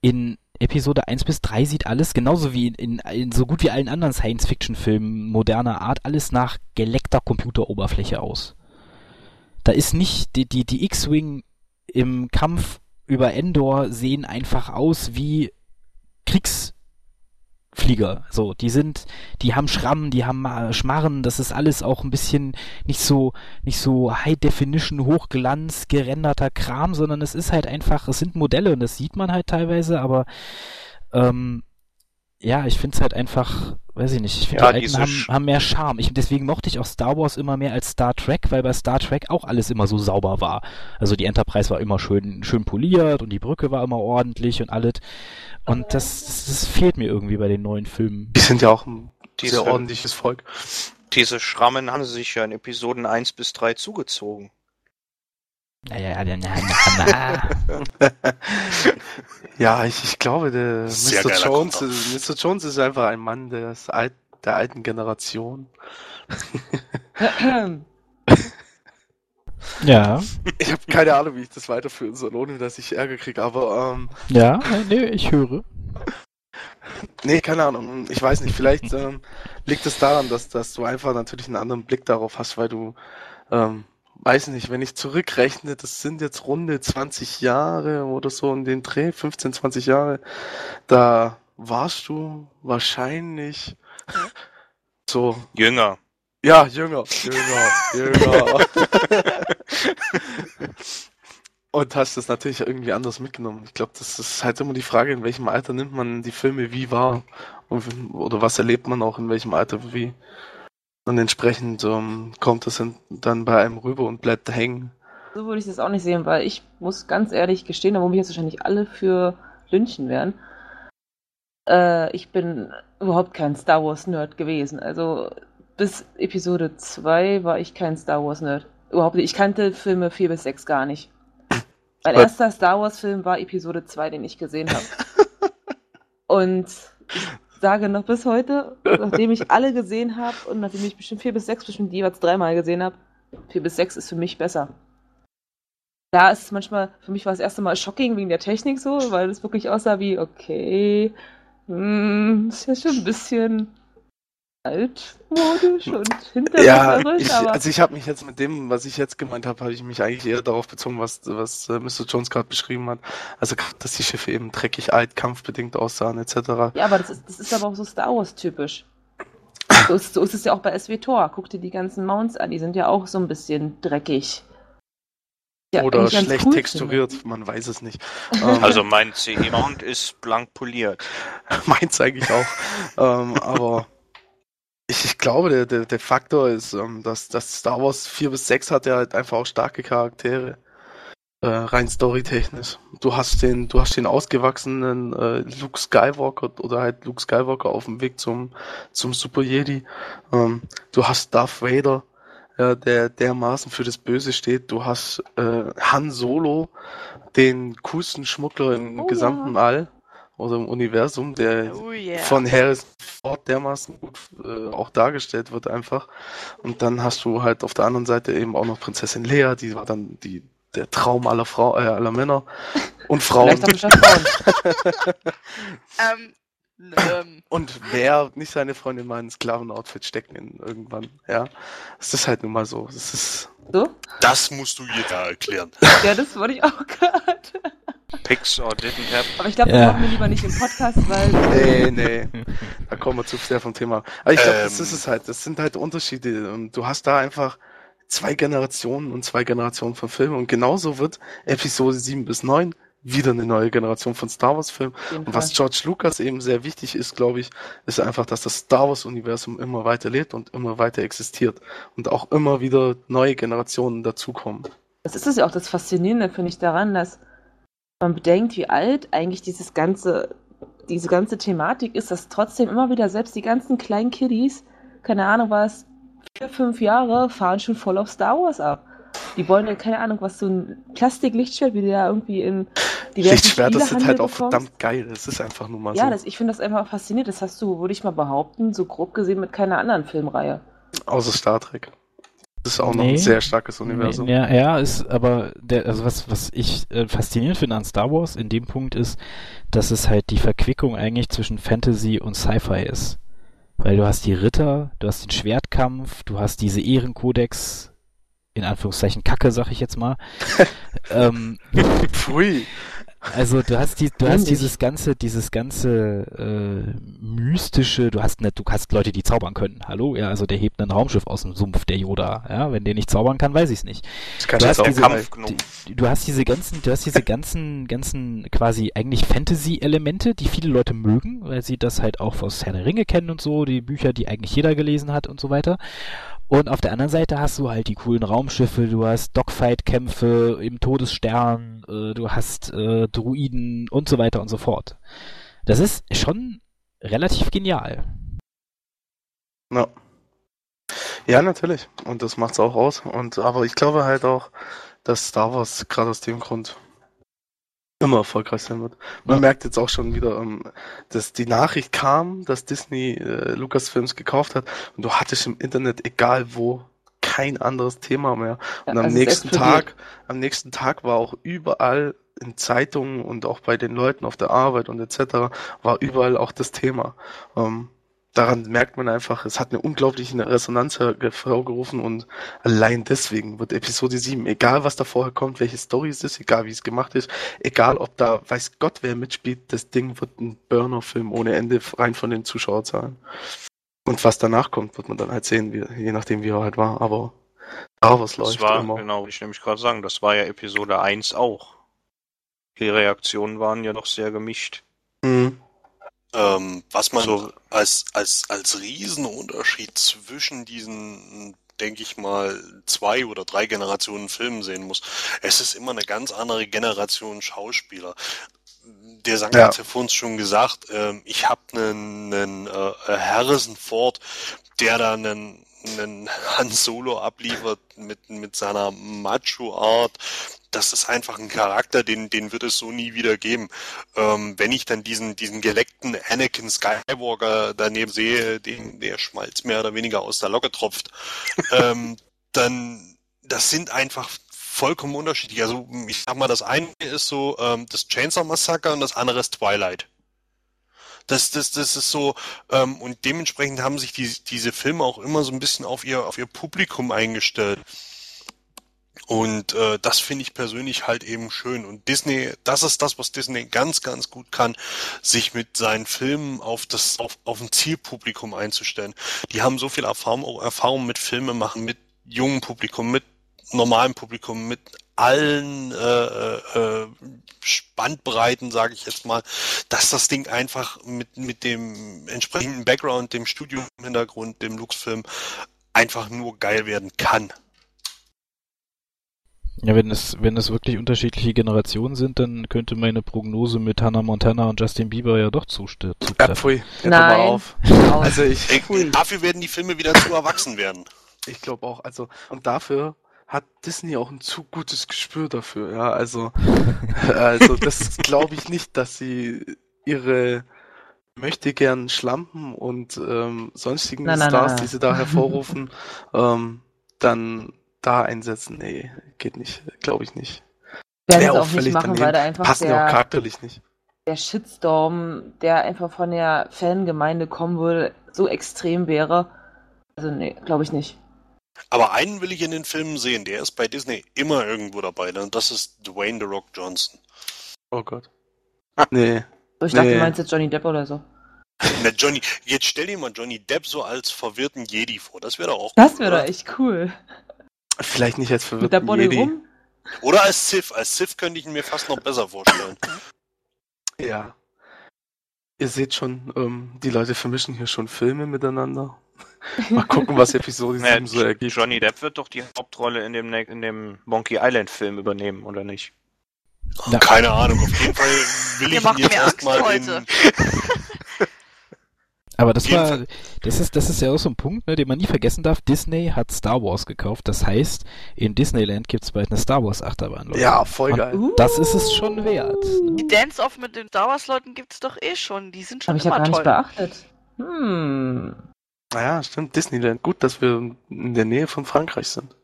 in Episode 1 bis 3 sieht alles genauso wie in, in, so gut wie allen anderen Science-Fiction-Filmen moderner Art alles nach geleckter Computeroberfläche aus. Da ist nicht die, die, die X-Wing im Kampf über Endor sehen einfach aus wie Kriegsflieger. So, die sind, die haben Schrammen, die haben äh, Schmarren, das ist alles auch ein bisschen nicht so, nicht so High Definition, Hochglanz, gerenderter Kram, sondern es ist halt einfach, es sind Modelle und das sieht man halt teilweise, aber ähm, ja, ich find's halt einfach, weiß ich nicht, ich finde Ja, die alten haben, haben mehr Charme. Ich, deswegen mochte ich auch Star Wars immer mehr als Star Trek, weil bei Star Trek auch alles immer so sauber war. Also die Enterprise war immer schön, schön poliert und die Brücke war immer ordentlich und alles. Und das, das, das fehlt mir irgendwie bei den neuen Filmen. Die sind ja auch ein Diese- sehr ordentliches Volk. Diese Schrammen haben sie sich ja in Episoden 1 bis 3 zugezogen. Naja, na, na, na, ja, ich, ich glaube, der Sehr Mr. Jones, Mr. Jones ist einfach ein Mann der, ist alt, der alten Generation. Ja, Ich habe keine Ahnung, wie ich das weiterführen soll, ohne dass ich Ärger kriege, aber ähm, ja, nee, ich höre. nee, keine Ahnung. Ich weiß nicht, vielleicht ähm, liegt es daran, dass, dass du einfach natürlich einen anderen Blick darauf hast, weil du, ähm, weiß nicht, wenn ich zurückrechne, das sind jetzt runde 20 Jahre oder so in den Dreh, 15, 20 Jahre, da warst du wahrscheinlich so Jünger. Ja, jünger, jünger, jünger. Und hast das natürlich irgendwie anders mitgenommen. Ich glaube, das ist halt immer die Frage, in welchem Alter nimmt man die Filme wie wahr und, oder was erlebt man auch in welchem Alter wie. Und entsprechend ähm, kommt das dann- dann bei einem rüber und bleibt hängen. So würde ich das auch nicht sehen, weil ich muss ganz ehrlich gestehen, da wo mich jetzt wahrscheinlich alle für lynchen werden. Äh, ich bin überhaupt kein Star Wars Nerd gewesen. Also bis Episode 2 war ich kein Star Wars Nerd. Überhaupt nicht. Ich kannte Filme 4 bis 6 gar nicht. Mein Was? erster Star Wars Film war Episode 2, den ich gesehen habe. Und ich sage noch bis heute, nachdem ich alle gesehen habe und nachdem ich bestimmt 4 bis 6 bestimmt jeweils dreimal gesehen habe, 4 bis 6 ist für mich besser. Da ist es manchmal, für mich war es das erste Mal shocking wegen der Technik so, weil es wirklich aussah wie, okay, hm, ist ja schon ein bisschen altmodisch und Ja, hinterwäldlerisch, ich, aber also ich habe mich jetzt mit dem, was ich jetzt gemeint habe, habe ich mich eigentlich eher darauf bezogen, was, was äh, Mr. Jones gerade beschrieben hat. Also, dass die Schiffe eben dreckig alt, kampfbedingt aussahen, etc. ja, aber das ist, das ist aber auch so Star Wars typisch. So ist, so ist es ja auch bei SW-Tor. Guck dir die ganzen Mounts an, die sind ja auch so ein bisschen dreckig. Ja, Oder schlecht cool texturiert, man weiß es nicht. Ähm, Also mein CE-Mount ist blank poliert. meins eigentlich auch. ähm, aber Ich, ich glaube, der, der, der Faktor ist, ähm, dass, dass Star Wars 4 bis 6 hat ja halt einfach auch starke Charaktere. Äh, rein storytechnisch. Du hast den, du hast den ausgewachsenen äh, Luke Skywalker oder halt Luke Skywalker auf dem Weg zum, zum Super Jedi. Ähm, du hast Darth Vader, äh, der dermaßen für das Böse steht. Du hast äh, Han Solo, den coolsten Schmuggler im Oh gesamten All oder im Universum, der Oh yeah. von Harrison Ford dermaßen gut äh, auch dargestellt wird einfach. Und dann hast du halt auf der anderen Seite eben auch noch Prinzessin Lea, die war dann die der Traum aller Frau, äh, aller Männer und Frauen. Frauen. ähm, ähm, Und wer nicht seine Freundin mal in ein Sklavenoutfit stecken in irgendwann, ja. Es ist halt nun mal so. Es ist. So? Das musst du ihr da erklären. Ja, das wollte ich auch gerade. Pics or didn't happen. Aber ich glaube, Ja. das machen wir lieber nicht im Podcast, weil Nee, nee. Da kommen wir zu sehr vom Thema. Aber ich glaube, das Ähm. ist es halt. Das sind halt Unterschiede. Und du hast da einfach zwei Generationen und zwei Generationen von Filmen. Und genauso wird Episode 7 bis 9 wieder eine neue Generation von Star Wars Filmen. auf jeden Und was. George Lucas eben sehr wichtig ist, glaube ich, ist einfach, dass das Star Wars Universum immer weiter lebt und immer weiter existiert. Und auch immer wieder neue Generationen dazukommen. Das ist es ja auch das Faszinierende, finde ich, daran, dass man bedenkt, wie alt eigentlich dieses ganze, diese ganze Thematik ist, dass trotzdem immer wieder selbst die ganzen kleinen Kiddies, keine Ahnung was, vier, fünf Jahre, fahren schon voll auf Star Wars ab. Die wollen ja, keine Ahnung, was so ein Plastiklichtschwert, wie da irgendwie in diversen Lichtschwerter sind halt Spielehandel auch bekommst. verdammt geil. Das ist einfach nur mal Ja, so. das, ich finde das einfach faszinierend. Das hast du, würde ich mal behaupten, so grob gesehen mit keiner anderen Filmreihe. Außer Star Trek. Das ist auch noch Nee. ein sehr starkes Universum. Ja, ja, ist aber der, also was, was ich äh, faszinierend finde an Star Wars in dem Punkt ist, dass es halt die Verquickung eigentlich zwischen Fantasy und Sci-Fi ist. Weil du hast die Ritter, du hast den Schwertkampf, du hast diese Ehrenkodex, in Anführungszeichen Kacke, sag ich jetzt mal. ähm, Pfui. Also du hast die, du hast dieses ganze, dieses ganze äh, mystische, du hast nicht, du hast Leute, die zaubern können. Hallo, ja, also der hebt ein Raumschiff aus dem Sumpf, der Yoda. Ja, wenn der nicht zaubern kann, weiß ich's nicht. Das kann Du ich hast auch diese- Kampfgnom. Die- Du hast diese ganzen, du hast diese ganzen, ganzen quasi eigentlich Fantasy-Elemente, die viele Leute mögen, weil sie das halt auch aus Herr der Ringe kennen und so, die Bücher, die eigentlich jeder gelesen hat und so weiter. Und auf der anderen Seite hast du halt die coolen Raumschiffe, du hast Dogfight-Kämpfe im Todesstern, äh, du hast äh, Druiden und so weiter und so fort. Das ist schon relativ genial. Ja. ja, natürlich. Und das macht's auch aus. Und aber ich glaube halt auch, dass Star Wars gerade aus dem Grund immer erfolgreich sein wird. Man Ja. merkt jetzt auch schon wieder, ähm, dass die Nachricht kam, dass Disney äh, Lucasfilms gekauft hat und du hattest im Internet, egal wo, kein anderes Thema mehr. Und Ja, am nächsten. Tag, am nächsten Tag war auch überall in Zeitungen und auch bei den Leuten auf der Arbeit und etc. war überall auch das Thema. Ähm, daran merkt man einfach, es hat eine unglaubliche Resonanz her- hervorgerufen und allein deswegen wird Episode 7, egal was da vorher kommt, welche Story es ist, egal wie es gemacht ist, egal ob da weiß Gott wer mitspielt, das Ding wird ein Burner-Film ohne Ende rein von den Zuschauerzahlen. Und was danach kommt, wird man dann halt sehen, wie, je nachdem wie er halt war, aber Star Wars Das läuft war, immer. genau, ich nämlich gerade sagen, das war ja Episode 1 auch. Die Reaktionen waren ja doch sehr gemischt. Mhm. Ähm, was man So. als, als, als Riesenunterschied zwischen diesen, denke ich mal, zwei oder drei Generationen Filmen sehen muss. Es ist immer eine ganz andere Generation Schauspieler. Der Sankt Ja. hat ja vor uns schon gesagt, ähm, ich habe einen, einen äh, Harrison Ford, der da einen, einen Han Solo abliefert mit, mit seiner Macho-Art. Das ist einfach ein Charakter, den, den wird es so nie wieder geben. Ähm, wenn ich dann diesen, diesen geleckten Anakin Skywalker daneben sehe, den, der Schmalz mehr oder weniger aus der Locke tropft, ähm, dann, das sind einfach vollkommen unterschiedlich. Also, ich sag mal, das eine ist so, ähm, das Chainsaw Massacre und das andere ist Twilight. Das, das, das ist so, ähm, und dementsprechend haben sich die, diese Filme auch immer so ein bisschen auf ihr, auf ihr Publikum eingestellt. Und äh, das finde ich persönlich halt eben schön. Und Disney, das ist das, was Disney ganz, ganz gut kann, sich mit seinen Filmen auf das, auf, auf ein Zielpublikum einzustellen. Die haben so viel Erfahrung, Erfahrung mit Filme machen, mit jungem Publikum, mit normalem Publikum, mit allen äh, äh, Spannbreiten, sage ich jetzt mal, dass das Ding einfach mit, mit dem entsprechenden Background, dem Studio-Hintergrund, dem Lux-Film einfach nur geil werden kann. Ja, wenn es, wenn es wirklich unterschiedliche Generationen sind, dann könnte meine Prognose mit Hannah Montana und Justin Bieber ja doch zustimmen. Ja, pfui, hör Nein. mal auf. Also ich, Ey, dafür werden die Filme wieder zu erwachsen werden. ich glaube auch, also, und dafür hat Disney auch ein zu gutes Gespür dafür, ja, also, also das glaube ich nicht, dass sie ihre möchte gern Schlampen und ähm, sonstigen Nein, Stars, nein, nein. die sie da hervorrufen, ähm, dann da einsetzen. Nee, geht nicht, glaube ich nicht. Werden Wär sie auch nicht völlig machen, daneben. weil da einfach Passen ja auch charakterlich nicht. der Shitstorm, der einfach von der Fangemeinde kommen würde, so extrem wäre. Also nee, glaube ich nicht. Aber einen will ich in den Filmen sehen, der ist bei Disney immer irgendwo dabei, und das ist Dwayne The Rock Johnson. Oh Gott. Nee. So, ich dachte, Nee. du meinst jetzt Johnny Depp oder so. Na, Johnny, jetzt stell dir mal Johnny Depp so als verwirrten Jedi vor. Das wäre doch auch Das cool, wäre doch echt cool. Vielleicht nicht als Mit der verwirrten Jedi. rum. Oder als Sith. Als Sith könnte ich ihn mir fast noch besser vorstellen. Ja. Ihr seht schon, ähm, die Leute vermischen hier schon Filme miteinander. Mal gucken, was Episode Naja, 7 so ergibt. Johnny Depp wird doch die Hauptrolle in dem, in dem Monkey Island Film übernehmen, oder nicht? Ja. Keine Ahnung, auf jeden Fall will ich ihn jetzt mir Angst erstmal heute. in. Aber das war, das ist, das ist ja auch so ein Punkt, ne, den man nie vergessen darf. Disney hat Star Wars gekauft. Das heißt, in Disneyland gibt's bald eine Star Wars Achterbahn. Leute. Ja, voll Und geil. Uh. Das ist es schon wert. Ne? Die Dance-Off mit den Star Wars-Leuten gibt's doch eh schon. Die sind schon Habe ich ja immer gar nicht toll. beachtet. Hm. Naja, stimmt. Disneyland. Gut, dass wir in der Nähe von Frankreich sind.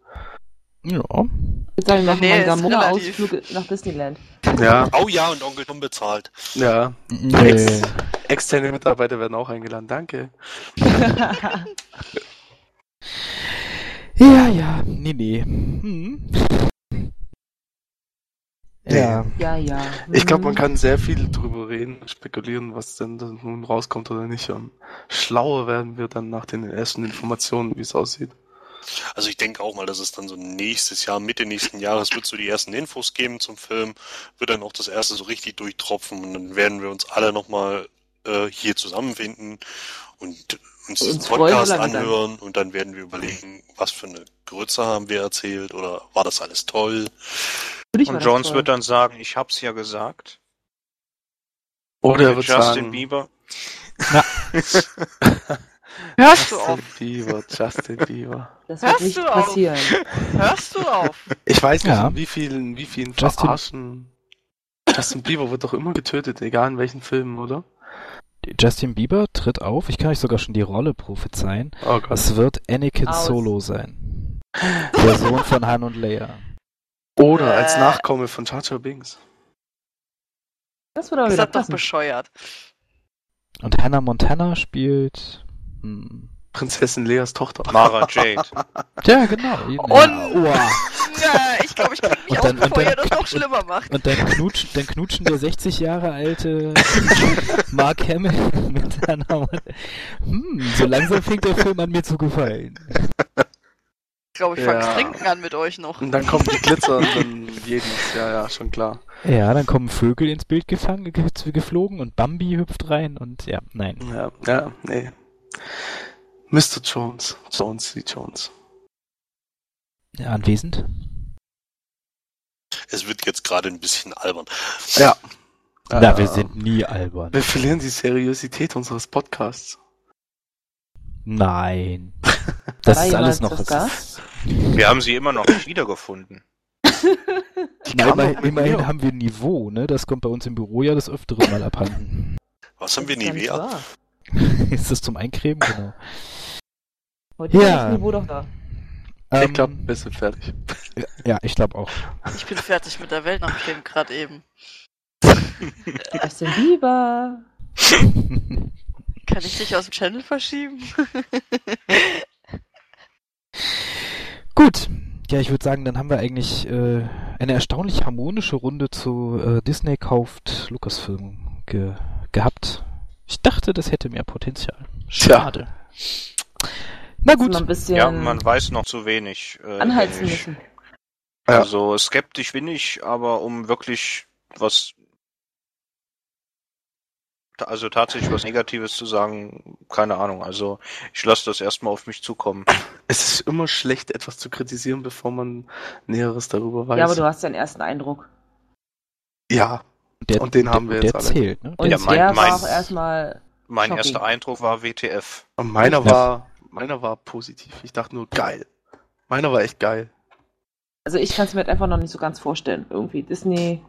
Ja. Ich würde sagen, wir machen Nee, einen Gamora-Ausflug nach Disneyland. Ja, Oh ja, und Onkel Tom bezahlt. ja. Nee. Externe Mitarbeiter werden auch eingeladen. Danke. Ja, ja. Nee, nee. Hm. Ja. ja, ja. Ich glaube, man Hm. kann sehr viel drüber reden, spekulieren, was denn nun rauskommt oder nicht. Und schlauer werden wir dann nach den ersten Informationen, wie es aussieht. Also ich denke auch mal, dass es dann so nächstes Jahr, Mitte nächsten Jahres wird so die ersten Infos geben zum Film, wird dann auch das erste so richtig durchtropfen und dann werden wir uns alle nochmal äh, hier zusammenfinden und uns diesen Podcast lange dann. anhören und dann werden wir überlegen, was für eine Grütze haben wir erzählt oder war das alles toll? Und Jones toll. wird dann sagen, ich hab's ja gesagt. Oder er wird Justin sagen, Bieber. Hörst du auf? Justin Bieber, Justin Bieber. Das wird Hörst nicht du auf? passieren. Hörst du auf? Ich weiß nicht, Ja. in wie vielen, wie vielen Justin- Verarschen. Justin Bieber wird doch immer getötet, egal in welchen Filmen, oder? Justin Bieber tritt auf. Ich kann euch sogar schon die Rolle prophezeien. Oh Gott. Es wird Anakin Aus. Solo sein. Der Sohn von Han und Leia. Oder als Äh. Nachkomme von Jar Binks. Das wird aber Das wieder ist doch bescheuert. Und Hannah Montana spielt. Hm. Prinzessin Leas Tochter. Mara Jade. Ja, genau. Und- Ja, Ja, ich glaube, ich krieg mich Und dann- aus, bevor dann- ihr das noch schlimmer macht. Und dann knutschen, dann knutschen der 60 Jahre alte Mark Hamill mit Hannah Montana. Hm, so langsam fängt der Film an mir zu gefallen. Ich glaube, ich fange Ja. das Trinken an mit euch noch. Und dann kommen die Glitzer und dann jedens. Ja, ja, schon klar. Ja, dann kommen Vögel ins Bild gefangen, ge geflogen und Bambi hüpft rein und ja, nein. Ja, ja, nee. Mr. Jones. Jones C. Jones. Ja, anwesend? Es wird jetzt gerade ein bisschen albern. Ja. Na, Äh, wir sind nie albern. Wir verlieren die Seriosität unseres Podcasts. Nein. Das War ist alles noch. Gast? ist- Wir haben sie immer noch nicht wiedergefunden. Die Na, immerhin, immerhin haben wir Niveau, ne? Das kommt bei uns im Büro ja des Öfteren mal abhanden. Was haben wir Das Nivea? ist das zum Eincremen? Genau. Heute Ja. ist das Niveau doch da. Ich Ähm, glaube, wir sind fertig. Ja, ich glaube auch. Ich bin fertig mit der Welt nach dem gerade eben. Justin Bieber. Kann ich dich aus dem Channel verschieben? Gut. Ja, ich würde sagen, dann haben wir eigentlich äh, eine erstaunlich harmonische Runde zu äh, Disney kauft Lucasfilm ge gehabt. Ich dachte, das hätte mehr Potenzial. Schade. Na Gut. Ja, man weiß noch zu wenig. Äh, anheizen müssen. Also skeptisch bin ich, aber um wirklich was, also tatsächlich was Negatives zu sagen, keine Ahnung. Also ich lasse das erstmal auf mich zukommen. Es ist immer schlecht, etwas zu kritisieren, bevor man Näheres darüber weiß. Ja, aber du hast ja einen ersten Eindruck. Ja, Der, Und den haben wir der jetzt alle. zählt, ne? Und Ja, mein- der mein- war auch erstmal. Mein Shocking. erster Eindruck war WTF. und meiner war, meiner war positiv. Ich dachte nur, geil. Meiner war echt geil. Also ich kann es mir halt einfach noch nicht so ganz vorstellen. Irgendwie Disney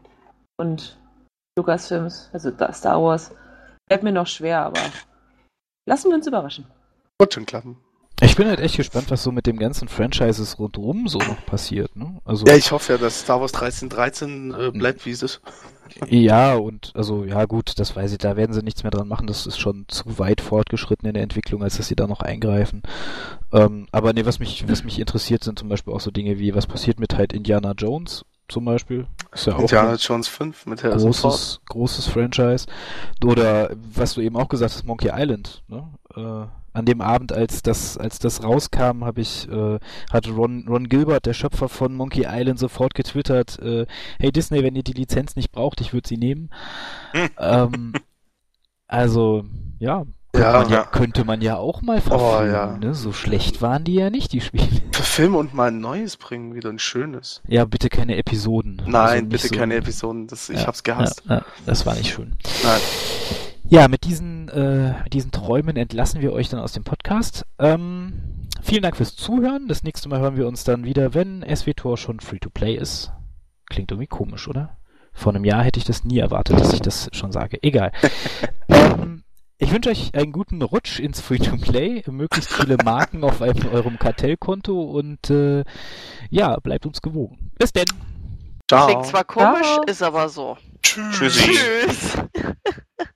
und Lucasfilms, also Star Wars. Fällt mir noch schwer, aber lassen wir uns überraschen. Wird schon klappen. Ich bin halt echt gespannt, was so mit dem ganzen Franchises rundherum so noch passiert, ne? Also, Ja, ich hoffe ja, dass Star Wars 1313 äh, bleibt, wie es ist. ja, und, also, ja, gut, das weiß ich, da werden sie nichts mehr dran machen, das ist schon zu weit fortgeschritten in der Entwicklung, als dass sie da noch eingreifen. Ähm, aber nee, was mich, was mich interessiert, sind zum Beispiel auch so Dinge wie, was passiert mit halt Indiana Jones zum Beispiel? Ist ja auch Indiana Jones 5 mit Harrison Ford. großes, großes Franchise. Oder, was du eben auch gesagt hast, Monkey Island, ne? Äh, an dem Abend, als das, als das rauskam, habe ich, äh, hat Ron, Ron Gilbert, der Schöpfer von Monkey Island, sofort getwittert, äh, hey Disney, wenn ihr die Lizenz nicht braucht, ich würde sie nehmen. Hm. ähm, also, ja, könnte, Ja. man ja, Ja. könnte man ja auch mal verfilmen, ja. ne? So schlecht waren die ja nicht, die Spiele. Verfilmen und mal ein neues bringen, wieder ein schönes. Ja, bitte keine Episoden. Nein, Also bitte so- keine Episoden. Das, ich hab's gehasst. Ja, ja, das war nicht schön. Nein. Ja, mit diesen, äh, mit diesen Träumen entlassen wir euch dann aus dem Podcast. Ähm, vielen Dank fürs Zuhören. Das nächste Mal hören wir uns dann wieder, wenn SWTOR schon Free-to-Play ist. Klingt irgendwie komisch, oder? Vor einem Jahr hätte ich das nie erwartet, dass ich das schon sage. Egal. ähm, ich wünsche euch einen guten Rutsch ins Free-to-Play, möglichst viele Marken auf einem, eurem Kartellkonto und äh, ja, bleibt uns gewogen. Bis denn. Ciao. Klingt zwar komisch, Ciao. ist aber so. Tschüss. Tschüssi. Tschüss.